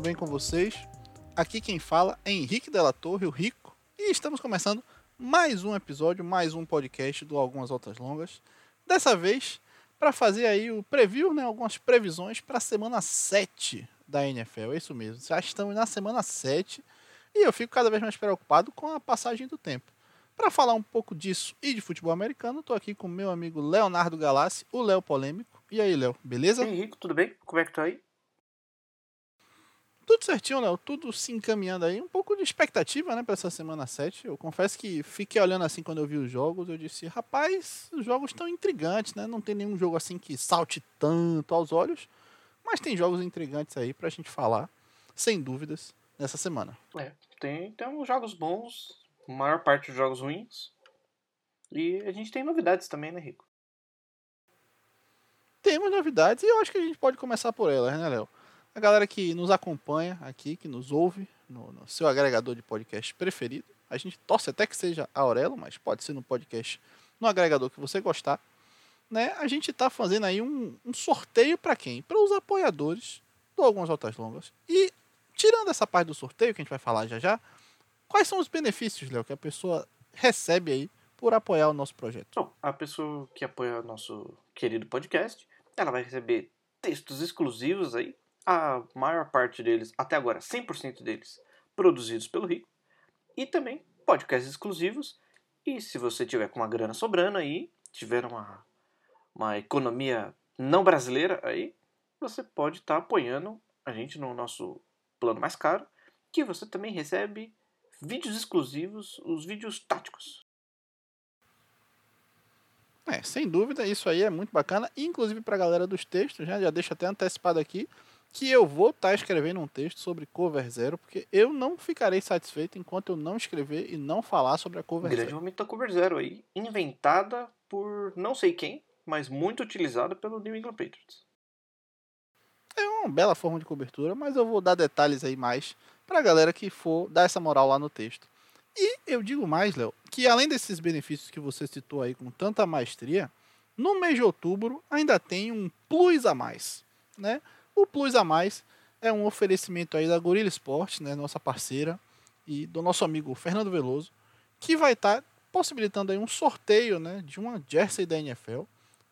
tudo bem com vocês? Aqui quem fala é Henrique Della Torre, o Rico, e estamos começando mais um episódio, mais um podcast do Algumas Altas Longas. Dessa vez, para fazer aí o preview, né, algumas previsões para a semana 7 da NFL. É isso mesmo, já estamos na semana 7 e eu fico cada vez mais preocupado com a passagem do tempo. Para falar um pouco disso e de futebol americano, estou aqui com meu amigo Leonardo Galassi, o Léo Polêmico. E aí, Léo, beleza? Henrique, tudo bem? Como é que tá aí? Tudo certinho, Léo. Tudo se encaminhando aí. Um pouco de expectativa, né, para essa semana 7. Eu confesso que fiquei olhando assim quando eu vi os jogos. Eu disse, rapaz, os jogos estão intrigantes, né? Não tem nenhum jogo assim que salte tanto aos olhos. Mas tem jogos intrigantes aí pra gente falar, sem dúvidas, nessa semana. É, tem, tem uns jogos bons, a maior parte dos jogos ruins. E a gente tem novidades também, né, Rico? Temos novidades e eu acho que a gente pode começar por elas, né, Léo? A galera que nos acompanha aqui, que nos ouve no, no, seu agregador de podcast preferido. A gente torce até que seja a Aurelo, mas pode ser no podcast, no agregador que você gostar. Né? A gente está fazendo aí um, um sorteio para quem? Para os apoiadores do Algumas Altas Longas. E tirando essa parte do sorteio, que a gente vai falar já já, quais são os benefícios, Léo, que a pessoa recebe aí por apoiar o nosso projeto? Bom, a pessoa que apoia o nosso querido podcast, ela vai receber textos exclusivos aí a maior parte deles, até agora 100% deles, produzidos pelo Rico, e também podcasts exclusivos. E se você tiver com uma grana sobrando aí, tiver uma, uma economia não brasileira aí, você pode estar tá apoiando a gente no nosso plano mais caro, que você também recebe vídeos exclusivos, os vídeos táticos. É, sem dúvida, isso aí é muito bacana, inclusive para a galera dos textos, né? já deixo até antecipado aqui que eu vou estar tá escrevendo um texto sobre cover zero, porque eu não ficarei satisfeito enquanto eu não escrever e não falar sobre a cover Grande zero. momento da cover zero aí, inventada por não sei quem, mas muito utilizada pelo New England Patriots. É uma bela forma de cobertura, mas eu vou dar detalhes aí mais para a galera que for dar essa moral lá no texto. E eu digo mais, Léo, que além desses benefícios que você citou aí com tanta maestria, no mês de outubro ainda tem um plus a mais, né? O Plus a Mais é um oferecimento aí da Gorilla Sport, né, nossa parceira, e do nosso amigo Fernando Veloso, que vai estar tá possibilitando aí um sorteio né, de uma jersey da NFL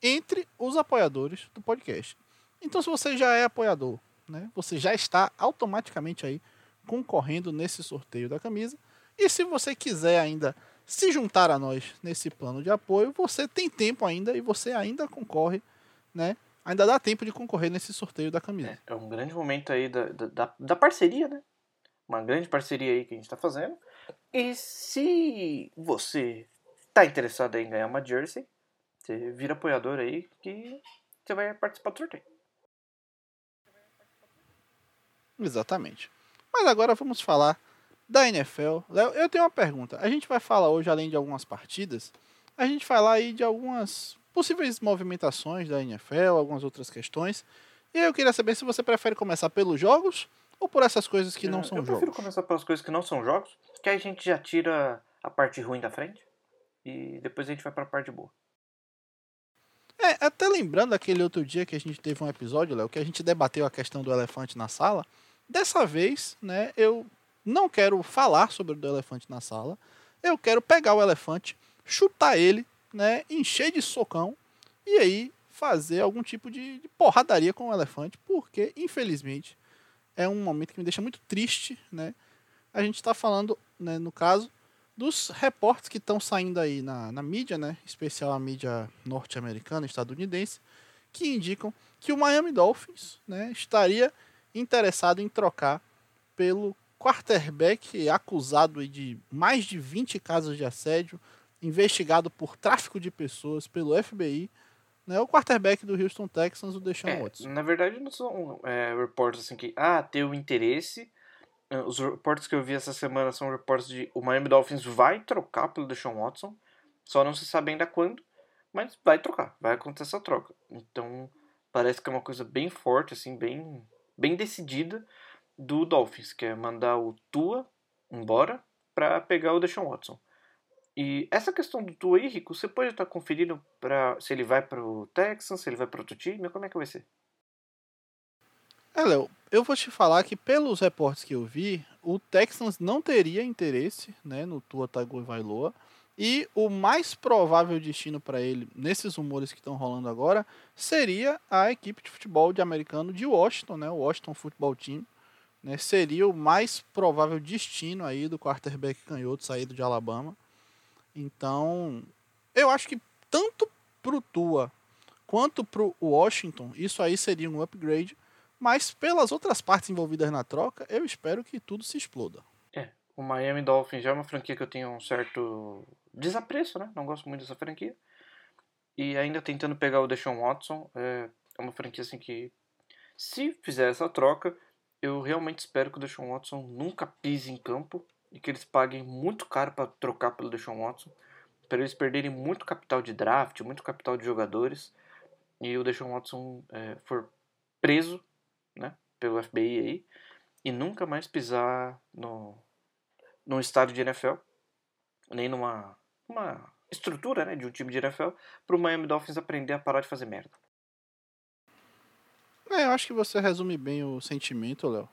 entre os apoiadores do podcast. Então, se você já é apoiador, né, você já está automaticamente aí concorrendo nesse sorteio da camisa. E se você quiser ainda se juntar a nós nesse plano de apoio, você tem tempo ainda e você ainda concorre né, ainda dá tempo de concorrer nesse sorteio da camisa. É, é um grande momento aí da, da, da, parceria, né? Uma grande parceria aí que a gente está fazendo. E se você tá interessado em ganhar uma jersey, você vira apoiador aí que você vai participar do sorteio. Exatamente. Mas agora vamos falar da NFL. Léo, eu tenho uma pergunta. A gente vai falar hoje, além de algumas partidas, a gente vai falar aí de algumas possíveis movimentações da NFL, algumas outras questões. E eu queria saber se você prefere começar pelos jogos ou por essas coisas que não é, são eu jogos. Eu prefiro começar pelas coisas que não são jogos, que aí a gente já tira a parte ruim da frente e depois a gente vai para a parte boa. É, até lembrando aquele outro dia que a gente teve um episódio, Léo, que a gente debateu a questão do elefante na sala. Dessa vez, né, eu não quero falar sobre o elefante na sala. Eu quero pegar o elefante, chutar ele né, encher de socão e aí fazer algum tipo de, de porradaria com o elefante, porque infelizmente é um momento que me deixa muito triste, né? A gente está falando, né, no caso, dos reportes que estão saindo aí na, na mídia, né, especial a mídia norte-americana, estadunidense, que indicam que o Miami Dolphins, né, estaria interessado em trocar pelo quarterback acusado de mais de 20 casos de assédio, investigado por tráfico de pessoas pelo FBI, né, o quarterback do Houston Texans, o Deshaun é, Watson. Na verdade, não são é, reportes assim que, ah, tem o interesse. É, os reportes que eu vi essa semana são reportes de o Miami Dolphins vai trocar pelo Deshaun Watson, só não se sabe ainda quando, mas vai trocar, vai acontecer essa troca. Então, parece que é uma coisa bem forte, assim, bem, bem decidida do Dolphins, que é mandar o Tua embora para pegar o Deshaun Watson. E essa questão do Tua aí, Rico, você pode estar conferindo pra, se ele vai para o Texans, se ele vai para outro time, como é que vai ser? É, Léo, eu vou te falar que pelos reportes que eu vi, o Texans não teria interesse né, no Tua Tagovailoa. E o mais provável destino para ele, nesses rumores que estão rolando agora, seria a equipe de futebol de americano de Washington, né, o Washington Football Team. Né, seria o mais provável destino aí do quarterback canhoto saído de Alabama. Então, eu acho que tanto pro Tua quanto pro Washington, isso aí seria um upgrade. Mas pelas outras partes envolvidas na troca, eu espero que tudo se exploda. É, o Miami Dolphins já é uma franquia que eu tenho um certo desapreço, né? Não gosto muito dessa franquia. E ainda tentando pegar o Deshaun Watson, é, é uma franquia assim que, se fizer essa troca, eu realmente espero que o Deshaun Watson nunca pise em campo e que eles paguem muito caro para trocar pelo Deshaun Watson, para eles perderem muito capital de draft, muito capital de jogadores, e o Deshaun Watson é, for preso né, pelo FBI aí, e nunca mais pisar no, num estádio de NFL, nem numa uma estrutura né, de um time de NFL, para o Miami Dolphins aprender a parar de fazer merda. É, eu acho que você resume bem o sentimento, Léo.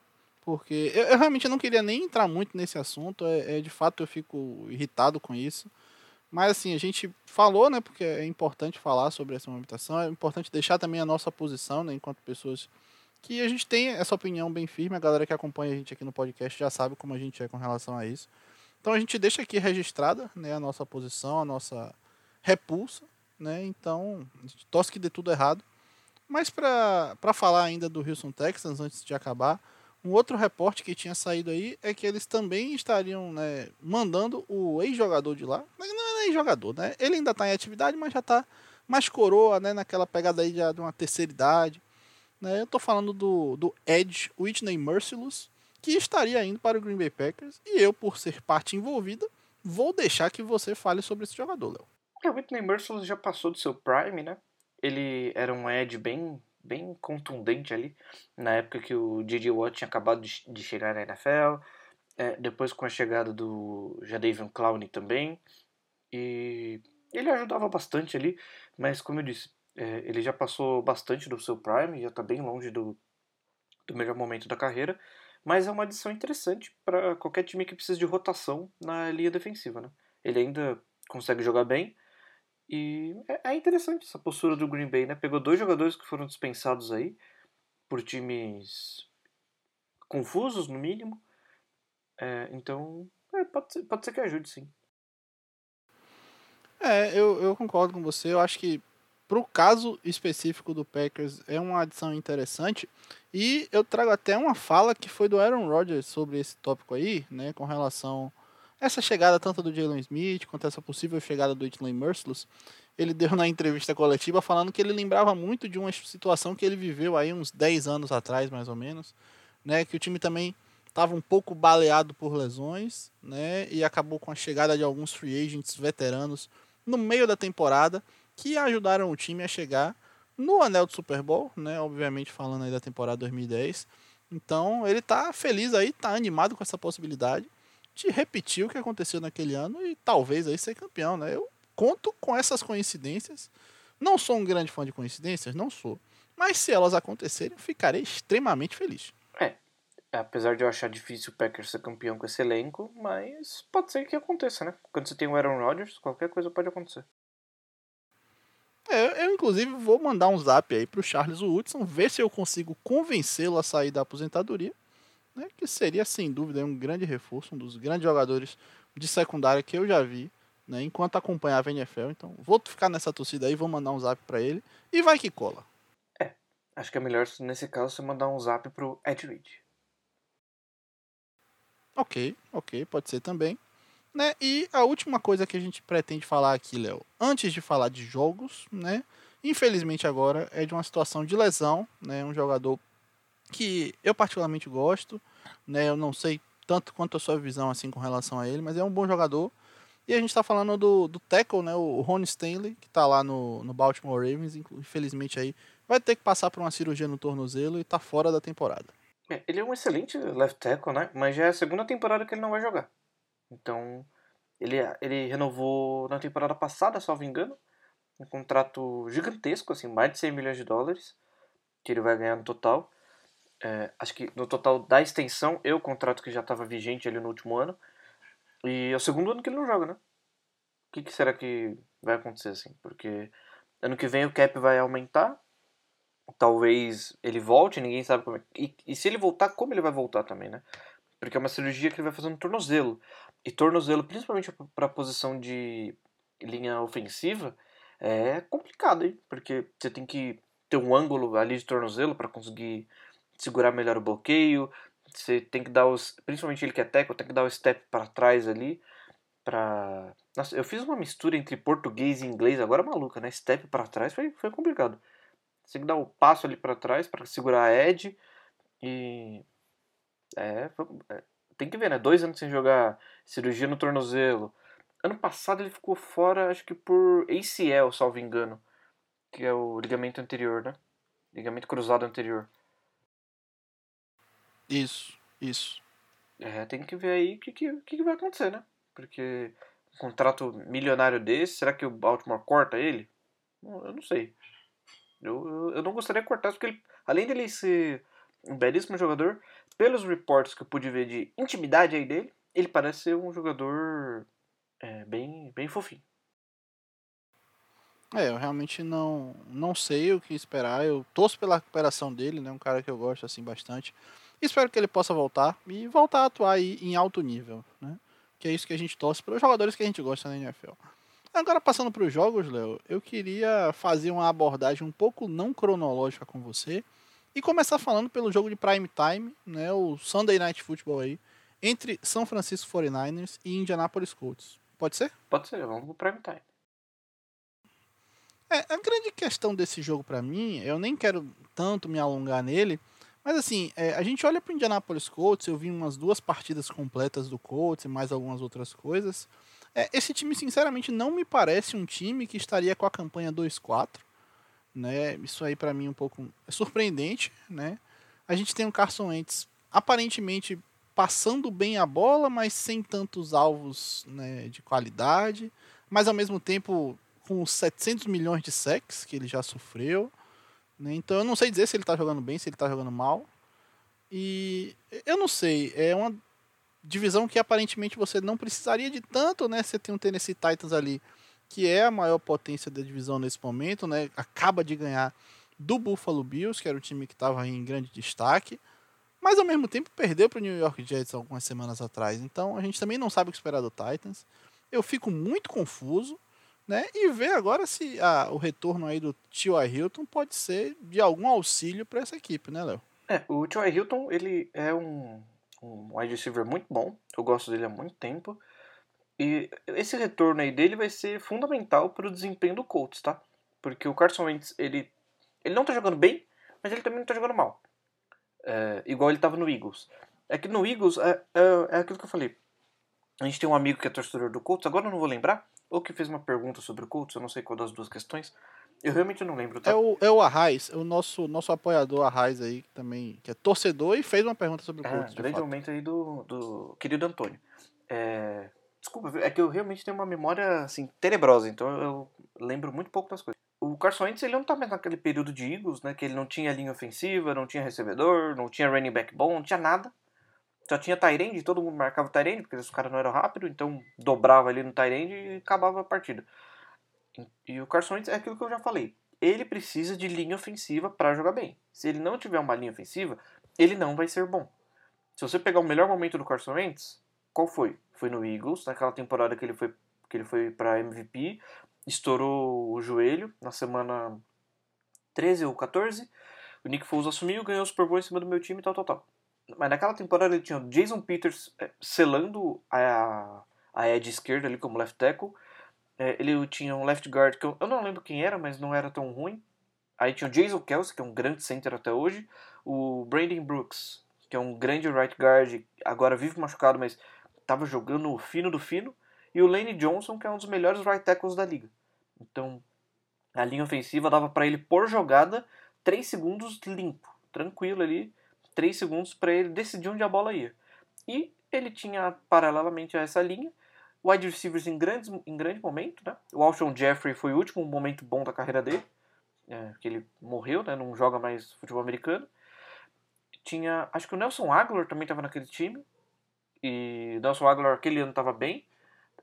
Porque eu, eu, realmente não queria nem entrar muito nesse assunto. É, é, de fato eu fico irritado com isso. Mas assim, a gente falou, né? Porque é importante falar sobre essa movimentação. É importante deixar também a nossa posição, né? Enquanto pessoas que a gente tem essa opinião bem firme. A galera que acompanha a gente aqui no podcast já sabe como a gente é com relação a isso. Então a gente deixa aqui registrada né, a nossa posição, a nossa repulsa. Né? Então, a gente torce que dê tudo errado. Mas para falar ainda do Houston Texans, antes de acabar, um outro reporte que tinha saído aí é que eles também estariam né, mandando o ex-jogador de lá. Não é ex-jogador, né? Ele ainda está em atividade, mas já está mais coroa, né? Naquela pegada aí de uma terceira idade. Né? Eu estou falando do, do Edge Whitney Merciless, que estaria indo para o Green Bay Packers. E eu, por ser parte envolvida, vou deixar que você fale sobre esse jogador, Léo. É, o Whitney Merciless já passou do seu prime, né? ele era um Ed bem, bem contundente ali, na época que o J.J. Watt tinha acabado de, chegar na NFL, é, depois com a chegada do Jadavion Clowney também, e ele ajudava bastante ali, mas como eu disse, é, ele já passou bastante do seu prime, já está bem longe do, do melhor momento da carreira, mas é uma adição interessante para qualquer time que precisa de rotação na linha defensiva, né? Ele ainda consegue jogar bem, e é, é interessante essa postura do Green Bay, né? Pegou dois jogadores que foram dispensados aí por times confusos, no mínimo. É, então, é, pode, ser, pode ser que ajude, sim. É, eu, eu concordo com você. Eu acho que pro caso específico do Packers é uma adição interessante. E eu trago até uma fala que foi do Aaron Rodgers sobre esse tópico aí, né, com relação essa chegada tanto do Jalen Smith quanto essa possível chegada do Whitney Merciless, ele deu na entrevista coletiva falando que ele lembrava muito de uma situação que ele viveu aí uns 10 anos atrás, mais ou menos, né, que o time também estava um pouco baleado por lesões, né, e acabou com a chegada de alguns free agents veteranos no meio da temporada que ajudaram o time a chegar no anel do Super Bowl, né, obviamente falando aí da temporada 2010. Então, ele tá feliz aí, tá animado com essa possibilidade de repetir o que aconteceu naquele ano e talvez aí ser campeão, né? Eu conto com essas coincidências. Não sou um grande fã de coincidências, não sou. Mas se elas acontecerem, ficarei extremamente feliz. É, apesar de eu achar difícil o Packers ser campeão com esse elenco, mas pode ser que aconteça, né? Quando você tem o Aaron Rodgers, qualquer coisa pode acontecer. É, eu, inclusive, vou mandar um zap aí pro Charles Woodson, ver se eu consigo convencê-lo a sair da aposentadoria né, que seria sem dúvida um grande reforço, um dos grandes jogadores de secundária que eu já vi, né, enquanto acompanhava a NFL. Então, vou ficar nessa torcida aí, vou mandar um zap para ele e vai que cola. É, acho que é melhor nesse caso você mandar um zap pro Ed Reed. Ok, ok, pode ser também. Né? E a última coisa que a gente pretende falar aqui, Léo, antes de falar de jogos, né? Infelizmente agora é de uma situação de lesão, né? Um jogador que eu particularmente gosto, né? Eu não sei tanto quanto a sua visão assim com relação a ele, mas é um bom jogador. E a gente está falando do, do tackle, né? O Ron Stanley, que está lá no, no Baltimore Ravens, infelizmente aí vai ter que passar por uma cirurgia no tornozelo e está fora da temporada. É, ele é um excelente left tackle, né? Mas já é a segunda temporada que ele não vai jogar. Então, ele, ele renovou na temporada passada, salvo engano, um contrato gigantesco, assim, mais de 100 milhões de dólares, que ele vai ganhar no total. É, acho que no total da extensão, eu o contrato que já estava vigente ali no último ano. E é o segundo ano que ele não joga, né? O que, que será que vai acontecer assim? Porque ano que vem o cap vai aumentar. Talvez ele volte, ninguém sabe como é. E, e se ele voltar, como ele vai voltar também, né? Porque é uma cirurgia que ele vai fazer no tornozelo. E tornozelo, principalmente para a posição de linha ofensiva, é complicado, hein? Porque você tem que ter um ângulo ali de tornozelo para conseguir segurar melhor o bloqueio. Você tem que dar os. Principalmente ele que é teco, tem que dar o step para trás ali. Pra... Nossa, eu fiz uma mistura entre português e inglês, agora maluca, né? Step para trás foi, foi complicado. Você tem que dar o passo ali para trás para segurar a edge. E. É, é, tem que ver, né? Dois anos sem jogar cirurgia no tornozelo. Ano passado ele ficou fora, acho que por ACL, salvo engano. Que é o ligamento anterior, né? Ligamento cruzado anterior. Isso, isso. É, tem que ver aí o que, que, que, vai acontecer, né? Porque um contrato milionário desse, será que o Baltimore corta ele? Eu não sei. Eu, eu, eu não gostaria de cortar, porque ele, além dele ser um belíssimo jogador, pelos reports que eu pude ver de intimidade aí dele, ele parece ser um jogador é, bem, bem fofinho. É, eu realmente não, não sei o que esperar. Eu torço pela recuperação dele, né? Um cara que eu gosto assim bastante. Espero que ele possa voltar e voltar a atuar aí em alto nível, né? Que é isso que a gente torce para os jogadores que a gente gosta na NFL. Agora passando para os jogos, Léo, eu queria fazer uma abordagem um pouco não cronológica com você e começar falando pelo jogo de prime time, né, o Sunday Night Football aí, entre São Francisco 49ers e Indianapolis Colts. Pode ser? Pode ser, vamos pro prime time. É, a grande questão desse jogo para mim, eu nem quero tanto me alongar nele, mas assim, é, a gente olha para o Indianapolis Colts, eu vi umas duas partidas completas do Colts e mais algumas outras coisas. É, esse time, sinceramente, não me parece um time que estaria com a campanha 2-4. Né? Isso aí para mim um pouco é surpreendente. Né? A gente tem um Carson Wentz aparentemente passando bem a bola, mas sem tantos alvos né, de qualidade. Mas ao mesmo tempo com 700 milhões de sacks que ele já sofreu. Né? Então eu não sei dizer se ele está jogando bem, se ele está jogando mal. E eu não sei, é uma divisão que aparentemente você não precisaria de tanto, né? Você tem um Tennessee Titans ali, que é a maior potência da divisão nesse momento, né? Acaba de ganhar do Buffalo Bills, que era o time que estava em grande destaque, mas ao mesmo tempo perdeu para o New York Jets algumas semanas atrás. Então a gente também não sabe o que esperar do Titans. Eu fico muito confuso né? E ver agora se a, o retorno aí do T.Y. Hilton pode ser de algum auxílio para essa equipe, né, Léo? É, o T.Y. Hilton, ele é um, um wide receiver muito bom. Eu gosto dele há muito tempo. E esse retorno aí dele vai ser fundamental para o desempenho do Colts, tá? Porque o Carson Wentz, ele, ele não tá jogando bem, mas ele também não tá jogando mal. É, igual ele tava no Eagles. É que no Eagles, é, é, é aquilo que eu falei. A gente tem um amigo que é torcedor do Colts, agora eu não vou lembrar, ou que fez uma pergunta sobre o Colts, eu não sei qual das duas questões. Eu realmente não lembro. Tá? É o, é o Arraiz, é o nosso, nosso apoiador Arraiz aí, também, que é torcedor e fez uma pergunta sobre o Colts. É, grande aumento aí do, do querido Antônio. É, desculpa, é que eu realmente tenho uma memória assim, tenebrosa, então eu lembro muito pouco das coisas. O Carson Wentz ele não tá mais naquele período de Eagles, né, que ele não tinha linha ofensiva, não tinha recebedor, não tinha running back bom, não tinha nada. Só tinha Tyrande, todo mundo marcava Tyrande, porque os caras não eram rápidos, então dobrava ali no Tyrande e acabava a partida. E o Carson Wentz é aquilo que eu já falei. Ele precisa de linha ofensiva para jogar bem. Se ele não tiver uma linha ofensiva, ele não vai ser bom. Se você pegar o melhor momento do Carson Wentz, qual foi? Foi no Eagles, naquela temporada que ele foi que ele foi para MVP, estourou o joelho na semana 13 ou 14. O Nick Foles assumiu, ganhou o Super Bowl em cima do meu time, tal, tal, tal. Mas naquela temporada ele tinha o Jason Peters é, selando a, a edge esquerda ali como left tackle. É, ele tinha um left guard que eu, eu, não lembro quem era, mas não era tão ruim. Aí tinha o Jason Kelsey, que é um grande center até hoje. O Brandon Brooks, que é um grande right guard, agora vive machucado, mas estava jogando o fino do fino. E o Lane Johnson, que é um dos melhores right tackles da liga. Então, a linha ofensiva dava para ele por jogada 3 segundos limpo, tranquilo ali 3 segundos para ele decidir onde a bola ia. E ele tinha, paralelamente a essa linha, wide receivers em, grandes, em grande momento. Né? O Alshon Jeffrey foi o último momento bom da carreira dele, é, que ele morreu, né? não joga mais futebol americano. Tinha, acho que o Nelson Aguilar também estava naquele time. E Nelson Aguilar aquele ano estava bem.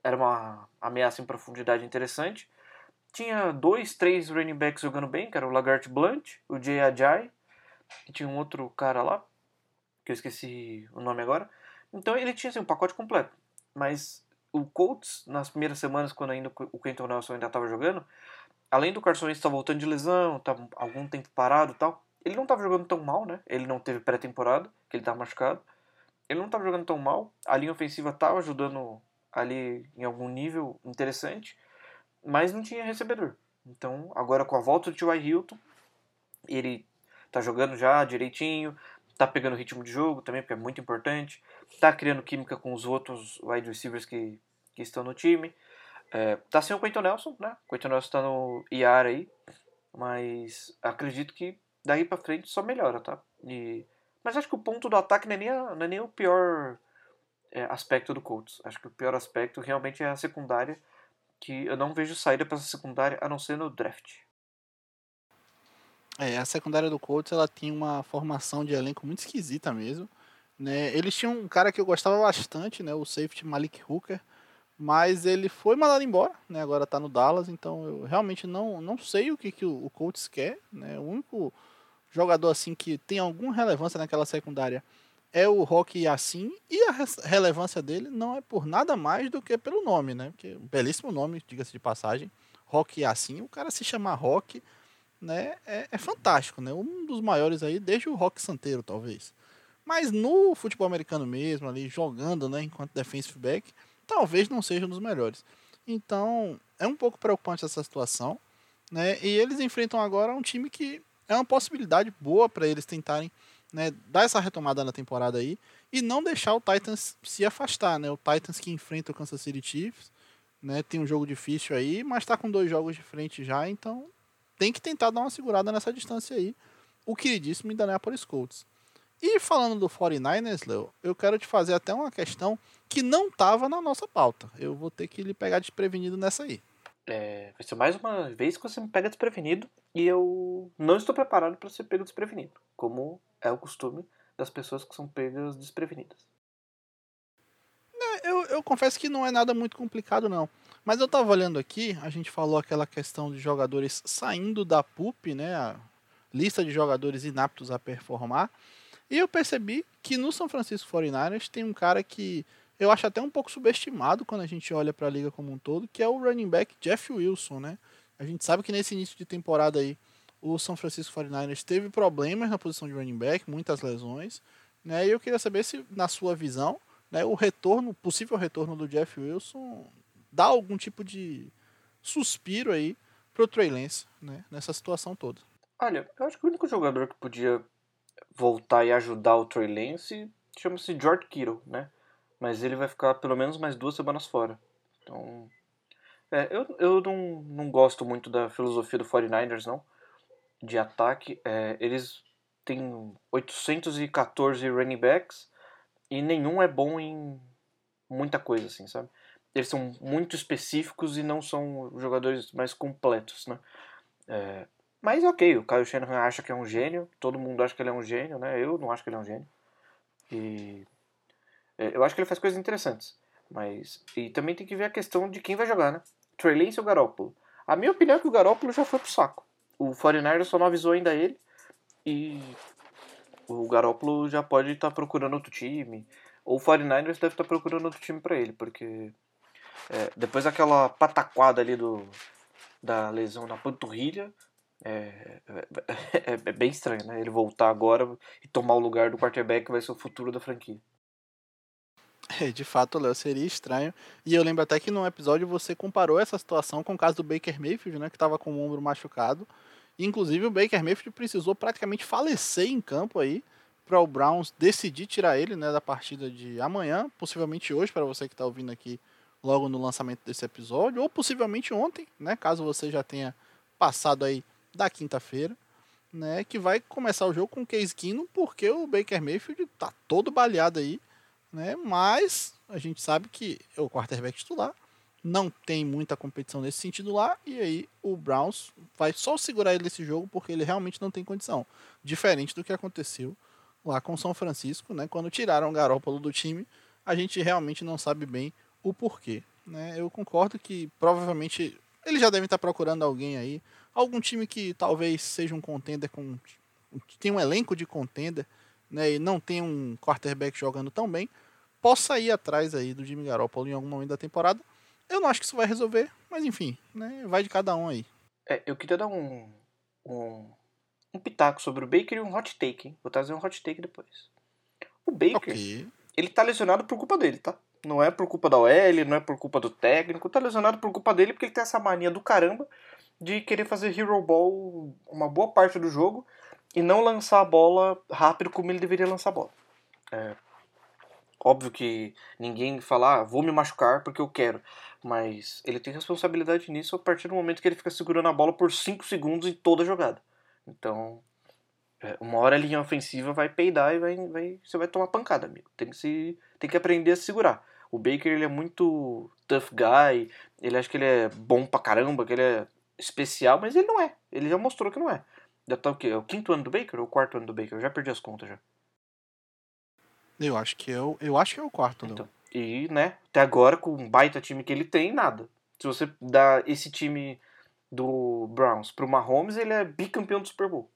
Era uma ameaça em profundidade interessante. Tinha dois, três running backs jogando bem, que era o Lagart Blunt, o Jay Ajay, e tinha um outro cara lá, que eu esqueci o nome agora. Então ele tinha assim, um pacote completo. Mas o Colts, nas primeiras semanas, quando ainda o Quentin Nelson ainda estava jogando, além do Carson Wentz estar voltando de lesão, estava algum tempo parado tal, ele não estava jogando tão mal, né? Ele não teve pré-temporada, que ele estava machucado. Ele não estava jogando tão mal. A linha ofensiva estava ajudando ali em algum nível interessante, mas não tinha recebedor. Então, agora com a volta do T.Y. Hilton, ele tá jogando já direitinho, tá pegando ritmo de jogo também, porque é muito importante, tá criando química com os outros wide receivers que, que estão no time. É, tá sem o Quentin Nelson, né? O Quentin Nelson tá no IAR aí, mas acredito que daí pra frente só melhora, tá? E, mas acho que o ponto do ataque não é nem, a, não é nem o pior é, aspecto do Colts. Acho que o pior aspecto realmente é a secundária, que eu não vejo saída para essa secundária a não ser no draft. É, a secundária do Colts ela tinha uma formação de elenco muito esquisita mesmo. Né? Eles tinham um cara que eu gostava bastante, né? o safety Malik Hooker, mas ele foi mandado embora, né? agora está no Dallas, então eu realmente não, não sei o que, que o, Colts quer. Né? O único jogador assim que tem alguma relevância naquela secundária é o Rock assim, e a relevância dele não é por nada mais do que pelo nome, né? Porque um belíssimo nome, diga-se de passagem, Rock assim, o cara se chama Rock né, é, é, fantástico, né? Um dos maiores aí desde o Rock Santeiro, talvez. Mas no futebol americano mesmo, ali jogando, né, enquanto defensive back, talvez não seja um dos melhores. Então, é um pouco preocupante essa situação, né? E eles enfrentam agora um time que é uma possibilidade boa para eles tentarem, né, dar essa retomada na temporada aí e não deixar o Titans se afastar, né? O Titans que enfrenta o Kansas City Chiefs, né, tem um jogo difícil aí, mas está com dois jogos de frente já, então tem que tentar dar uma segurada nessa distância aí. O queridíssimo Indianapolis Colts. E falando do 49ers, Leo, eu quero te fazer até uma questão que não estava na nossa pauta. Eu vou ter que lhe pegar desprevenido nessa aí. É, vai ser mais uma vez que você me pega desprevenido e eu não estou preparado para ser pego desprevenido, como é o costume das pessoas que são pegas desprevenidas. É, eu, eu confesso que não é nada muito complicado, não. Mas eu tava olhando aqui, a gente falou aquela questão de jogadores saindo da PUP, né? A lista de jogadores inaptos a performar. E eu percebi que no São Francisco 49ers tem um cara que eu acho até um pouco subestimado quando a gente olha para a liga como um todo, que é o running back Jeff Wilson, né? A gente sabe que nesse início de temporada aí o São Francisco 49ers teve problemas na posição de running back, muitas lesões, né? E eu queria saber se na sua visão, né, o retorno, possível retorno do Jeff Wilson dá algum tipo de suspiro aí pro Trey Lance, né, nessa situação toda. Olha, eu acho que o único jogador que podia voltar e ajudar o Trey Lance chama-se George Kittle, né? Mas ele vai ficar pelo menos mais duas semanas fora. Então, é, eu, eu não, não gosto muito da filosofia do 49ers, não, de ataque. É, eles têm 814 running backs e nenhum é bom em muita coisa, assim, sabe? Eles são muito específicos e não são jogadores mais completos, né? É, mas ok, o Kyle Shanahan acha que é um gênio, todo mundo acha que ele é um gênio, né? Eu não acho que ele é um gênio. E é, eu acho que ele faz coisas interessantes. Mas e também tem que ver a questão de quem vai jogar, né? Trey Lance ou Garoppolo. A minha opinião é que o Garoppolo já foi pro saco. O 49ers só não avisou ainda ele e o Garoppolo já pode estar tá procurando outro time. Ou o 49ers deve estar tá procurando outro time para ele, porque é, depois daquela pataquada ali do, da lesão na panturrilha, é, é, é, bem estranho, né? Ele voltar agora e tomar o lugar do quarterback que vai ser o futuro da franquia. É, de fato, Léo, seria estranho. E eu lembro até que no episódio você comparou essa situação com o caso do Baker Mayfield, né? Que estava com o ombro machucado. Inclusive o Baker Mayfield precisou praticamente falecer em campo aí para o Browns decidir tirar ele né, da partida de amanhã, possivelmente hoje, para você que está ouvindo aqui logo no lançamento desse episódio, ou possivelmente ontem, né, caso você já tenha passado aí da quinta-feira, né, que vai começar o jogo com o Case Keenum, porque o Baker Mayfield tá todo baleado aí, né, mas a gente sabe que é o quarterback titular, não tem muita competição nesse sentido lá, e aí o Browns vai só segurar ele nesse jogo porque ele realmente não tem condição, diferente do que aconteceu lá com São Francisco, né? Quando tiraram o Garópolo do time, a gente realmente não sabe bem o porquê. Né? Eu concordo que provavelmente eles já devem estar procurando alguém aí, algum time que talvez seja um contender com tem um elenco de contender, né, e não tem um quarterback jogando tão bem, possa ir atrás aí do Jimmy Garoppolo em algum momento da temporada. Eu não acho que isso vai resolver, mas enfim, né, vai de cada um aí. É, eu queria dar um, um, um pitaco sobre o Baker e um hot take, hein? Vou trazer um hot take depois. O Baker, okay. ele tá lesionado por culpa dele, tá? Não é por culpa da OL, não é por culpa do técnico, tá lesionado por culpa dele porque ele tem essa mania do caramba de querer fazer hero ball uma boa parte do jogo e não lançar a bola rápido como ele deveria lançar a bola. É, óbvio que ninguém fala, ah, vou me machucar porque eu quero, mas ele tem responsabilidade nisso a partir do momento que ele fica segurando a bola por 5 segundos em toda a jogada. Então, é, uma hora a linha ofensiva vai peidar e vai, vai, você vai tomar pancada, amigo. Tem que, se, tem que aprender a segurar. O Baker ele é muito tough guy, ele acha que ele é bom pra caramba, que ele é especial, mas ele não é. Ele já mostrou que não é. Já tá o quê? É o quinto ano do Baker ou o quarto ano do Baker? Eu já perdi as contas já. Eu acho que é o, eu acho que é o quarto. Então, e, né, até agora, com um baita time que ele tem, nada. Se você dá esse time do Browns pro Mahomes, ele é bicampeão do Super Bowl.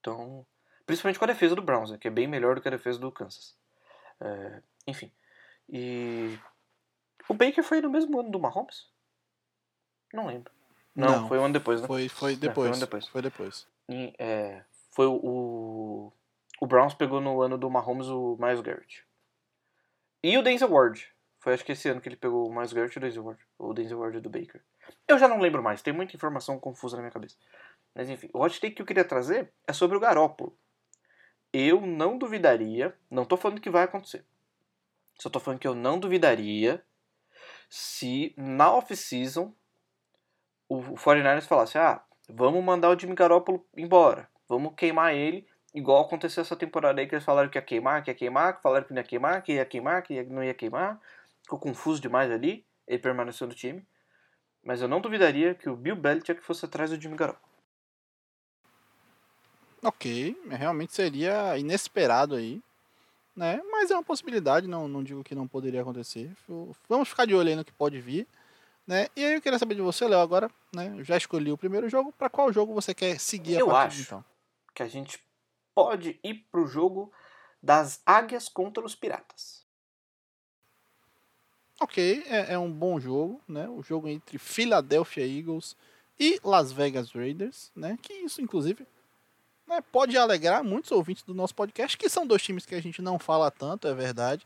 Então, principalmente com a defesa do Browns, né, que é bem melhor do que a defesa do Kansas. É, enfim. E o Baker foi no mesmo ano do Mahomes? Não lembro. Não, não foi um ano depois, né? Foi, foi depois. É, foi um ano depois. Foi depois. E, é, foi o, o Browns pegou no ano do Mahomes o Miles Garrett. E o Denzel Ward. Foi acho que esse ano que ele pegou o Miles Garrett e o Denzel Ward. O Denzel Ward do Baker. Eu já não lembro mais, tem muita informação confusa na minha cabeça. Mas enfim, o hot take que eu queria trazer é sobre o Garópolo. Eu não duvidaria, não tô falando que vai acontecer. Só tô falando que eu não duvidaria se na off-season o 49ers falasse: ah, vamos mandar o Jimmy Garoppolo embora, vamos queimar ele, igual aconteceu essa temporada aí que eles falaram que ia queimar, que ia queimar, que falaram que não ia queimar, que ia queimar, que não ia queimar. Ficou confuso demais ali, ele permaneceu no time. Mas eu não duvidaria que o Bill Belichick fosse atrás do Jimmy Garoppolo. Ok, realmente seria inesperado aí né? Mas é uma possibilidade, não, não digo que não poderia acontecer. Vamos ficar de olho aí no que pode vir, né? E aí eu queria saber de você, Léo, agora, né? Eu já escolhi o primeiro jogo, para qual jogo você quer seguir eu a partir acho então? que a gente pode ir pro jogo das águias contra os piratas. Ok, é, é um bom jogo, né? O jogo entre Philadelphia Eagles e Las Vegas Raiders, né? Que isso, inclusive, né, pode alegrar muitos ouvintes do nosso podcast, que são dois times que a gente não fala tanto, é verdade,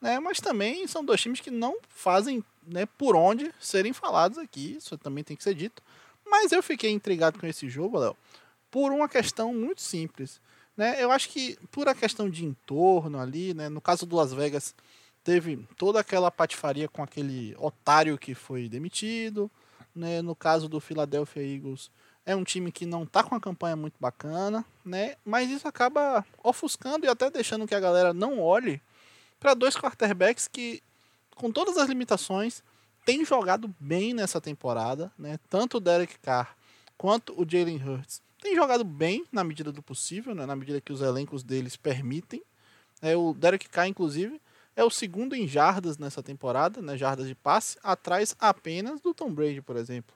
né, mas também são dois times que não fazem né, por onde serem falados aqui, isso também tem que ser dito. Mas eu fiquei intrigado com esse jogo, Léo, por uma questão muito simples. Né? Eu acho que por a questão de entorno ali, né, no caso do Las Vegas, teve toda aquela patifaria com aquele otário que foi demitido. Né? No caso do Philadelphia Eagles, é um time que não tá com uma campanha muito bacana, né? Mas isso acaba ofuscando e até deixando que a galera não olhe para dois quarterbacks que, com todas as limitações, têm jogado bem nessa temporada, né? Tanto o Derek Carr quanto o Jalen Hurts têm jogado bem na medida do possível, né? na medida que os elencos deles permitem. É, o Derek Carr, inclusive, é o segundo em jardas nessa temporada, né? jardas de passe, atrás apenas do Tom Brady, por exemplo.